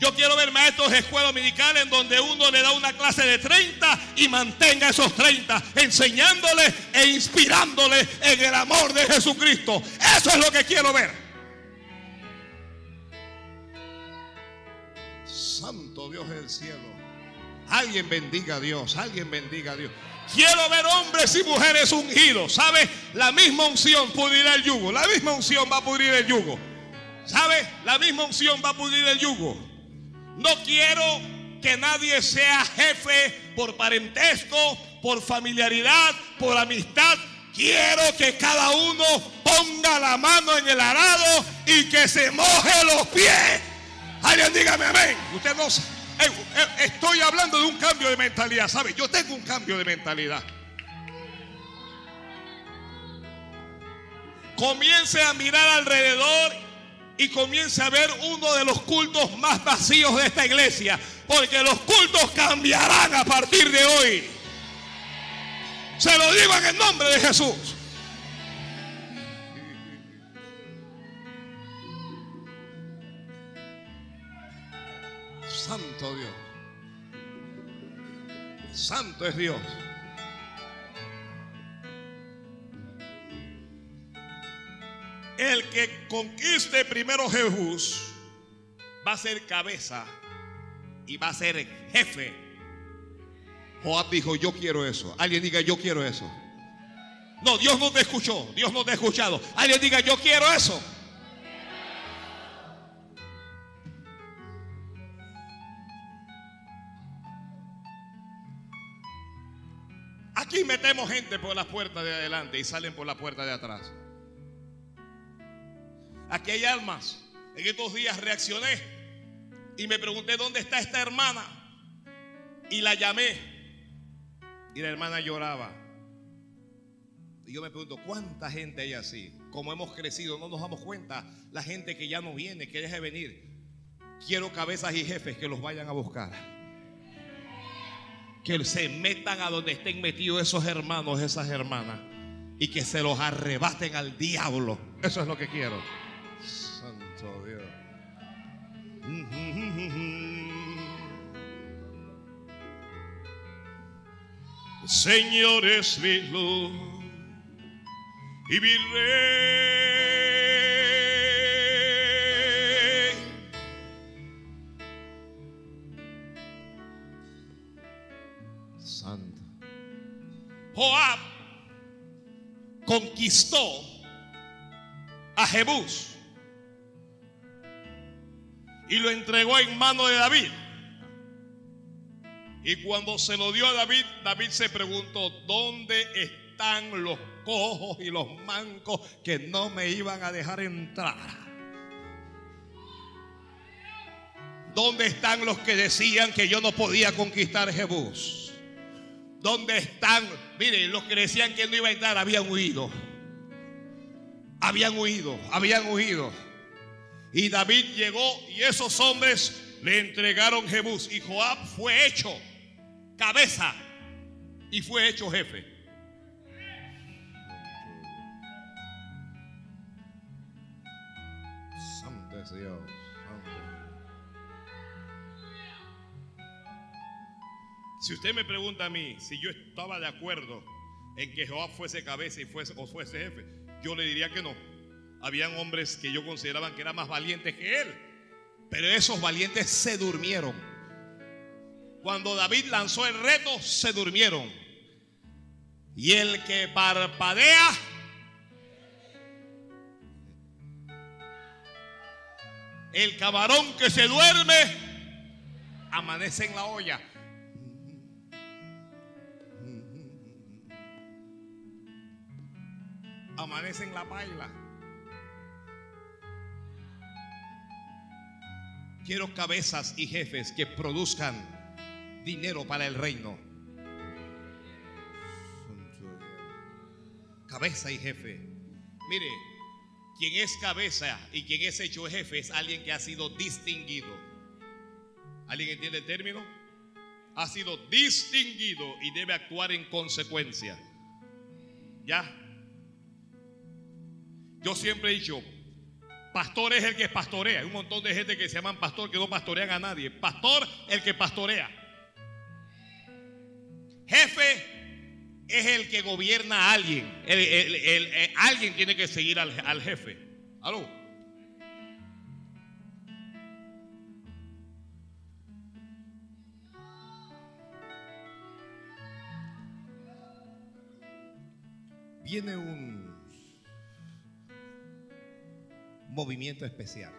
Yo quiero ver maestros de escuela dominical en donde uno le da una clase de 30 y mantenga esos 30, enseñándole e inspirándole en el amor de Jesucristo. Eso es lo que quiero ver. Santo Dios del cielo. Alguien bendiga a Dios, alguien bendiga a Dios. Quiero ver hombres y mujeres ungidos. ¿Sabe? La misma unción pudrirá el yugo. La misma unción va a pudrir el yugo. ¿Sabe? La misma unción va a pudrir el yugo. No quiero que nadie sea jefe por parentesco, por familiaridad, por amistad. Quiero que cada uno ponga la mano en el arado y que se moje los pies. Alguien dígame amén. Usted no eh, eh, estoy hablando de un cambio de mentalidad, ¿sabe? Yo tengo un cambio de mentalidad. Comience a mirar alrededor y comience a ver uno de los cultos más vacíos de esta iglesia. Porque los cultos cambiarán a partir de hoy. Se lo digo en el nombre de Jesús. Santo Dios. Santo es Dios. El que conquiste primero Jesús va a ser cabeza y va a ser jefe. Joab dijo, yo quiero eso. Alguien diga, yo quiero eso. No, Dios no te escuchó. Dios no te ha escuchado. Alguien diga, yo quiero eso. Aquí metemos gente por la puerta de adelante y salen por la puerta de atrás. Aquí hay almas. En estos días reaccioné y me pregunté dónde está esta hermana. Y la llamé. Y la hermana lloraba. Y yo me pregunto, ¿cuánta gente hay así? Como hemos crecido, no nos damos cuenta. La gente que ya no viene, que deja de venir. Quiero cabezas y jefes que los vayan a buscar. Que se metan a donde estén metidos esos hermanos, esas hermanas. Y que se los arrebaten al diablo. Eso es lo que quiero. Señor es mi luz y mi rey. Santo. Joab conquistó a Jebús y lo entregó en mano de David. Y cuando se lo dio a David, David se preguntó, ¿dónde están los cojos y los mancos que no me iban a dejar entrar? ¿Dónde están los que decían que yo no podía conquistar Jebús? ¿Dónde están? Miren, los que decían que no iba a entrar habían huido. Habían huido, habían huido. Y David llegó y esos hombres le entregaron Jebús. Y Joab fue hecho cabeza y fue hecho jefe. Santo es Dios. Si usted me pregunta a mí si yo estaba de acuerdo en que Joab fuese cabeza y fuese, o fuese jefe, yo le diría que no. Habían hombres que yo consideraban que eran más valientes que él. Pero esos valientes se durmieron. Cuando David lanzó el reto, se durmieron. Y el que parpadea, el camarón que se duerme, amanece en la olla. Amanece en la paila. Quiero cabezas y jefes que produzcan dinero para el reino. Cabeza y jefe. Mire, quien es cabeza y quien es hecho jefe es alguien que ha sido distinguido. ¿Alguien entiende el término? Ha sido distinguido y debe actuar en consecuencia. ¿Ya? Yo siempre he dicho, Pastor es el que pastorea. Hay un montón de gente que se llaman pastor que no pastorean a nadie. Pastor, el que pastorea. Jefe es el que gobierna a alguien. alguien tiene que seguir al, al jefe. ¿Aló? Viene un movimiento especial.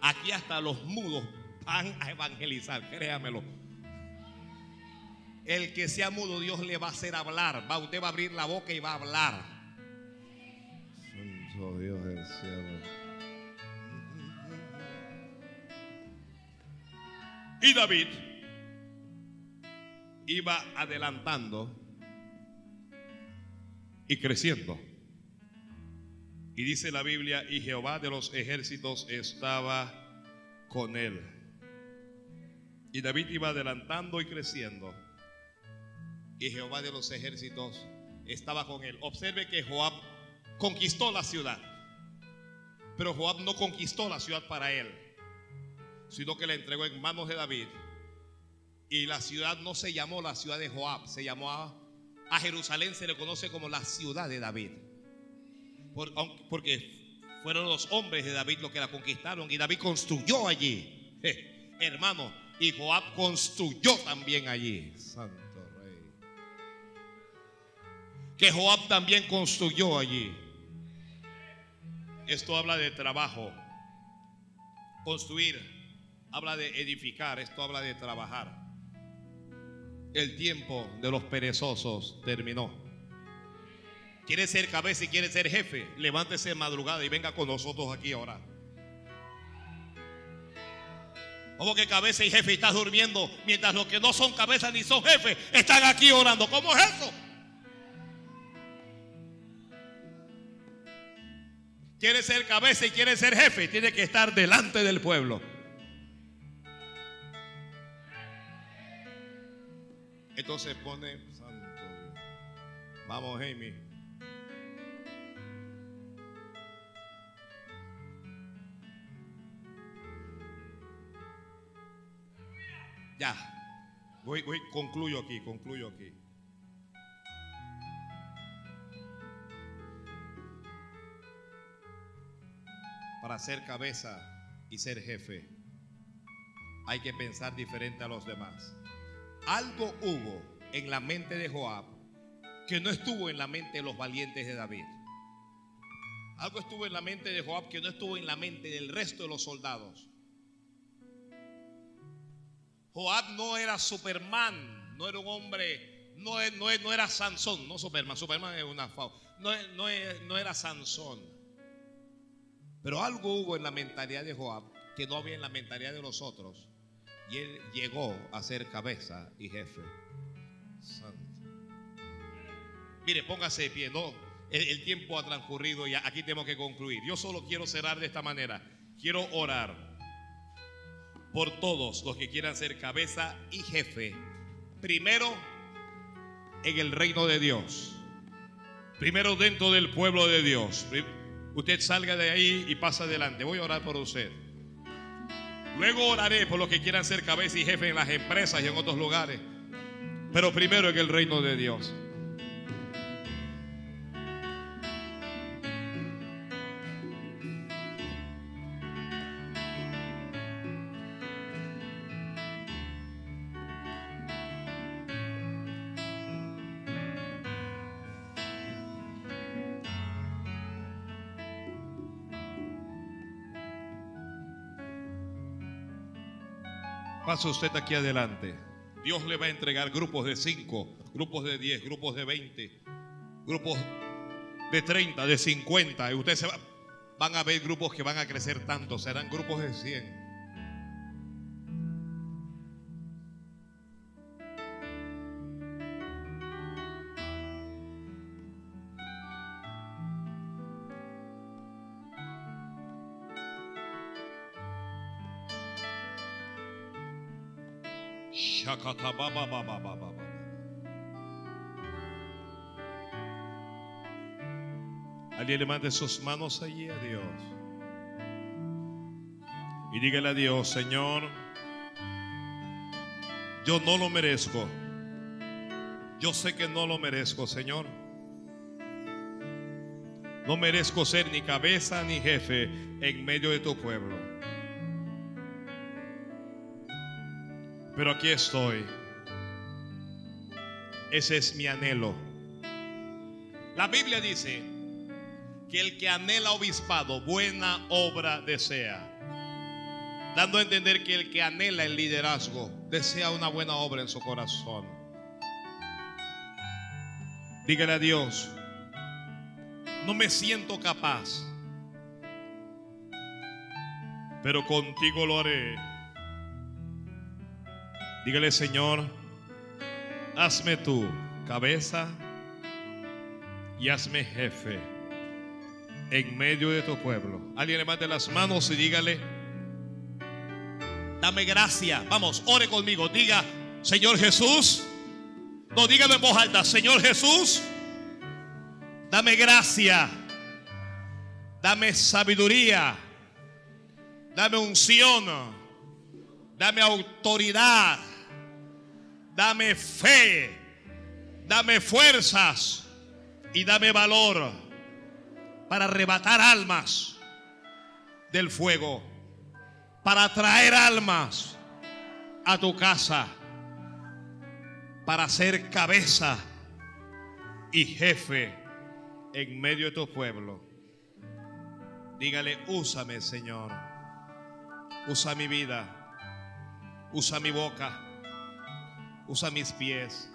Aquí hasta los mudos van a evangelizar, créamelo. El que sea mudo, Dios le va a hacer hablar. Va, usted va a abrir la boca y va a hablar. Santo Dios del cielo. Y David iba adelantando y creciendo. Y dice la Biblia, y Jehová de los ejércitos estaba con él. Y David iba adelantando y creciendo. Y Jehová de los ejércitos estaba con él. Observe que Joab conquistó la ciudad. Pero Joab no conquistó la ciudad para él, sino que la entregó en manos de David. Y la ciudad no se llamó la ciudad de Joab, se llamó a, Jerusalén, se le conoce como la ciudad de David. porque fueron los hombres de David los que la conquistaron y David construyó allí. hermano, y Joab construyó también allí. Santo Rey. Que Joab también construyó allí. Esto habla de trabajo. Construir habla de edificar, esto habla de trabajar. El tiempo de los perezosos terminó. Quiere ser cabeza y quiere ser jefe, levántese de madrugada y venga con nosotros aquí ahora. Como que cabeza y jefe estás durmiendo mientras los que no son cabeza ni son jefes están aquí orando. ¿Cómo es eso? Quiere ser cabeza y quiere ser jefe, tiene que estar delante del pueblo. Entonces pone santo. Vamos, Amy. Ya. Voy, voy, concluyo aquí, concluyo aquí. Para ser cabeza y ser jefe, hay que pensar diferente a los demás. Algo hubo en la mente de Joab que no estuvo en la mente de los valientes de David. Algo estuvo en la mente de Joab que no estuvo en la mente del resto de los soldados. Joab no era Superman, no era un hombre, no, no, era Sansón, no Superman, Superman es una no, no era Sansón. Pero algo hubo en la mentalidad de Joab que no había en la mentalidad de los otros. Y él llegó a ser cabeza y jefe. Mire, póngase de pie, no. El, el, tiempo ha transcurrido y aquí tenemos que concluir. Yo solo quiero cerrar de esta manera. Quiero orar por todos los que quieran ser cabeza y jefe. Primero en el reino de Dios. Primero dentro del pueblo de Dios. Usted salga de ahí y pasa adelante. Voy a orar por usted. Luego oraré por los que quieran ser cabeza y jefe en las empresas y en otros lugares. Pero primero en el reino de Dios. Pasa usted aquí adelante. Dios le va a entregar grupos de 5, grupos de 10, grupos de 20, grupos de 30, de 50. Y ustedes van a ver grupos que van a crecer tanto. Serán grupos de 100. Alguien le mande sus manos allí a Dios. Y dígale a Dios, Señor, yo no lo merezco. Yo sé que no lo merezco, Señor. No merezco ser ni cabeza ni jefe en medio de tu pueblo. Pero aquí estoy. Ese es mi anhelo. La Biblia dice que el que anhela obispado, buena obra desea. Dando a entender que el que anhela el liderazgo, desea una buena obra en su corazón. Dígale a Dios, no me siento capaz, pero contigo lo haré Dígale, Señor, hazme tú cabeza y hazme jefe en medio de tu pueblo. Alguien levante las manos y dígale, dame gracia. Vamos, ore conmigo. Diga, Señor Jesús. No, dígalo en voz alta. Señor Jesús, dame gracia. Dame sabiduría. Dame unción. Dame autoridad. Dame fe. Dame fuerzas. Y dame valor para arrebatar almas del fuego. Para traer almas a tu casa. Para ser cabeza y jefe en medio de tu pueblo. Dígale, úsame, Señor. Usa mi vida. Usa mi boca. Usa mis pies.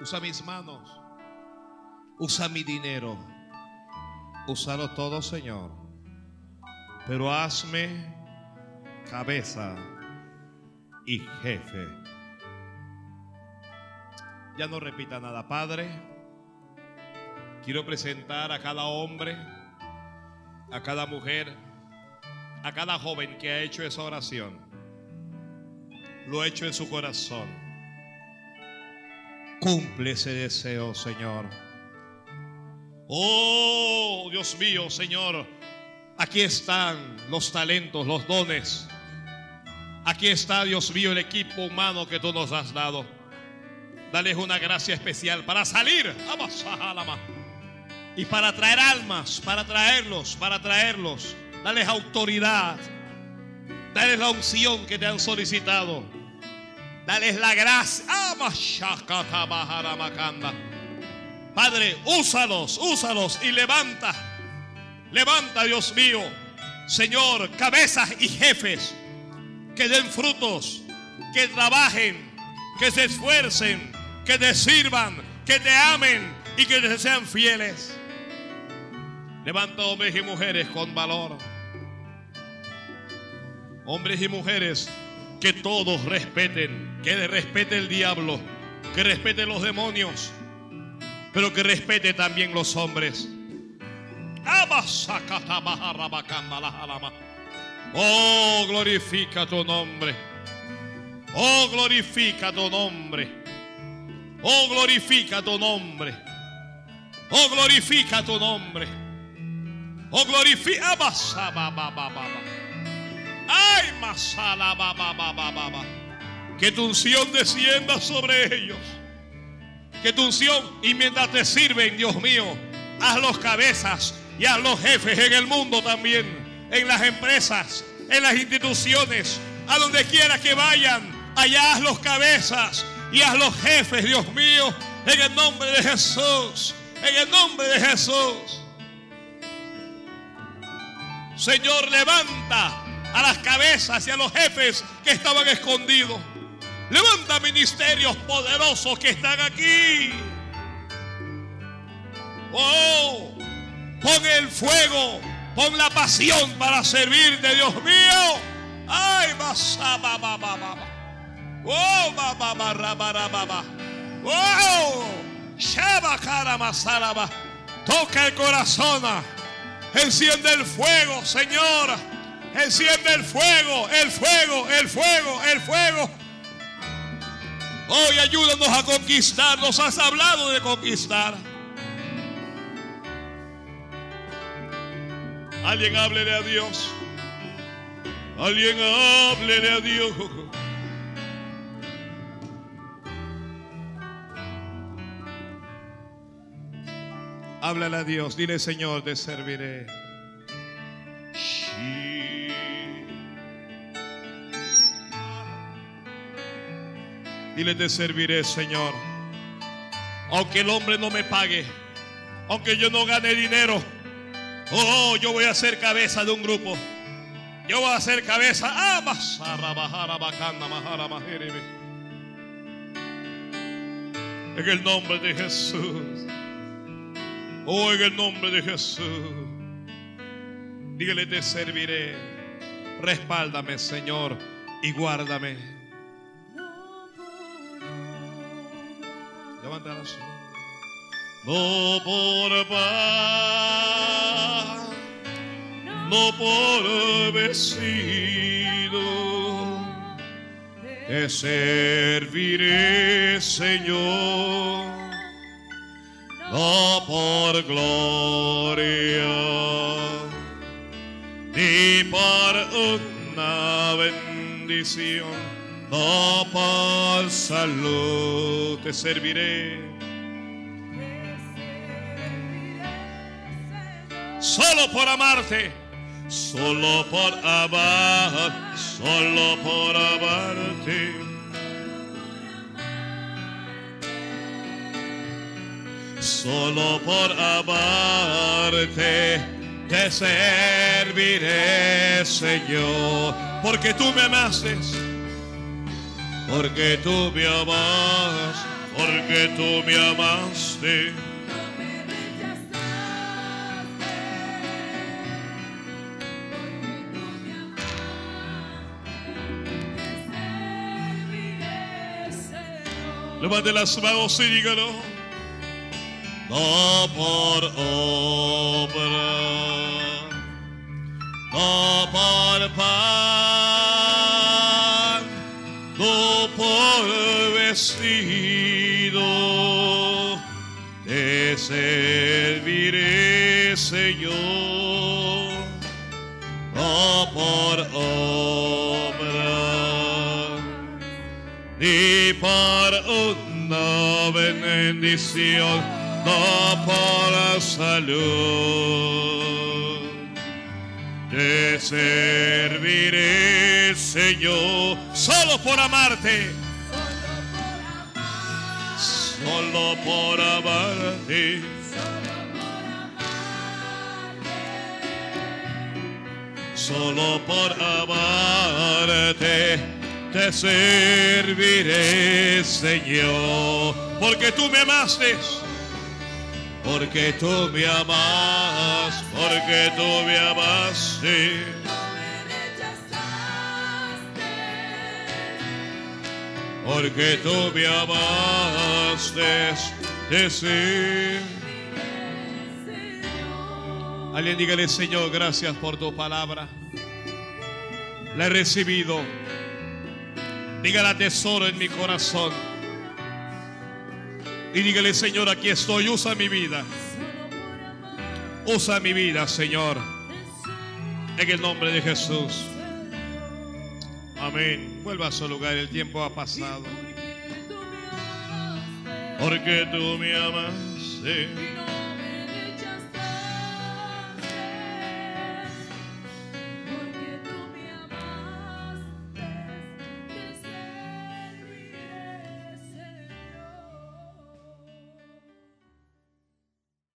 Usa mis manos. Usa mi dinero. Úsalo todo, Señor. Pero hazme cabeza y jefe. Ya no repita nada, Padre. Quiero presentar a cada hombre, a cada mujer, a cada joven que ha hecho esa oración. Lo ha hecho en su corazón. Cumple ese deseo, Señor. Oh, Dios mío, Señor. Aquí están los talentos, los dones. Aquí está, Dios mío, el equipo humano que tú nos has dado. Dales una gracia especial para salir. Y para traer almas, para traerlos, para traerlos. Dales autoridad. Dales la unción que te han solicitado. Dales la gracia. Padre, úsalos, úsalos y levanta. Levanta, Dios mío. Señor, cabezas y jefes que den frutos, que trabajen, que se esfuercen, que te sirvan, que te amen y que te sean fieles. Levanta hombres y mujeres con valor. Hombres y mujeres que todos respeten, que respete el diablo, que respete los demonios, pero que respete también los hombres. Oh, glorifica tu nombre. Oh, glorifica tu nombre. Oh, glorifica tu nombre. Oh, glorifica tu nombre. Oh, glorifica. Ay, masala, Que tu unción descienda sobre ellos. Que tu unción, y mientras te sirven, Dios mío, haz los cabezas y haz los jefes en el mundo también, en las empresas, en las instituciones, a donde quiera que vayan, allá haz los cabezas y haz los jefes, Dios mío, en el nombre de Jesús, en el nombre de Jesús. Señor, levanta a las cabezas y a los jefes que estaban escondidos. Levanta ministerios poderosos que están aquí. Oh, pon el fuego, pon la pasión para servirte, Dios mío. Ay. Oh. Oh. Toca el corazón. Enciende el fuego, Señor. Enciende el fuego, el fuego, el fuego, el fuego. Hoy ayúdanos a conquistar. Nos has hablado de conquistar. Alguien háblele a Dios. Alguien háblele a Dios. Háblale a Dios. Dile, Señor, te serviré. Dile, te serviré, Señor. Aunque el hombre no me pague, aunque yo no gane dinero, oh, yo voy a ser cabeza de un grupo. Yo voy a ser cabeza. Ah, en el nombre de Jesús. Oh, en el nombre de Jesús. Dígale, te serviré. Respáldame, Señor, y guárdame. No por paz, no por vecino, te serviré, Señor, no por gloria, ni por una bendición no por salud te serviré. Solo por amarte, solo por amar, solo por amarte. Solo por amarte te serviré, Señor, porque tú me amaste, porque tú me amas, porque tú me amaste. Levante las manos y dígalo. No por obra, no por pan, serviré, Señor, no por obra, ni por una bendición no por la salud. Te serviré, Señor, solo por amarte. Solo por amarte. Solo por amarte te serviré, Señor, porque tú me amaste porque tú me amas, porque tú me amaste. Porque tú me amaste, decir. Alguien dígale, Señor, gracias por tu palabra. La he recibido. Dígala tesoro en mi corazón. Y dígale, Señor, aquí estoy, usa mi vida. Usa mi vida, Señor. En el nombre de Jesús. Amén. Vuelva a su lugar, el tiempo ha pasado. Porque tú me amaste.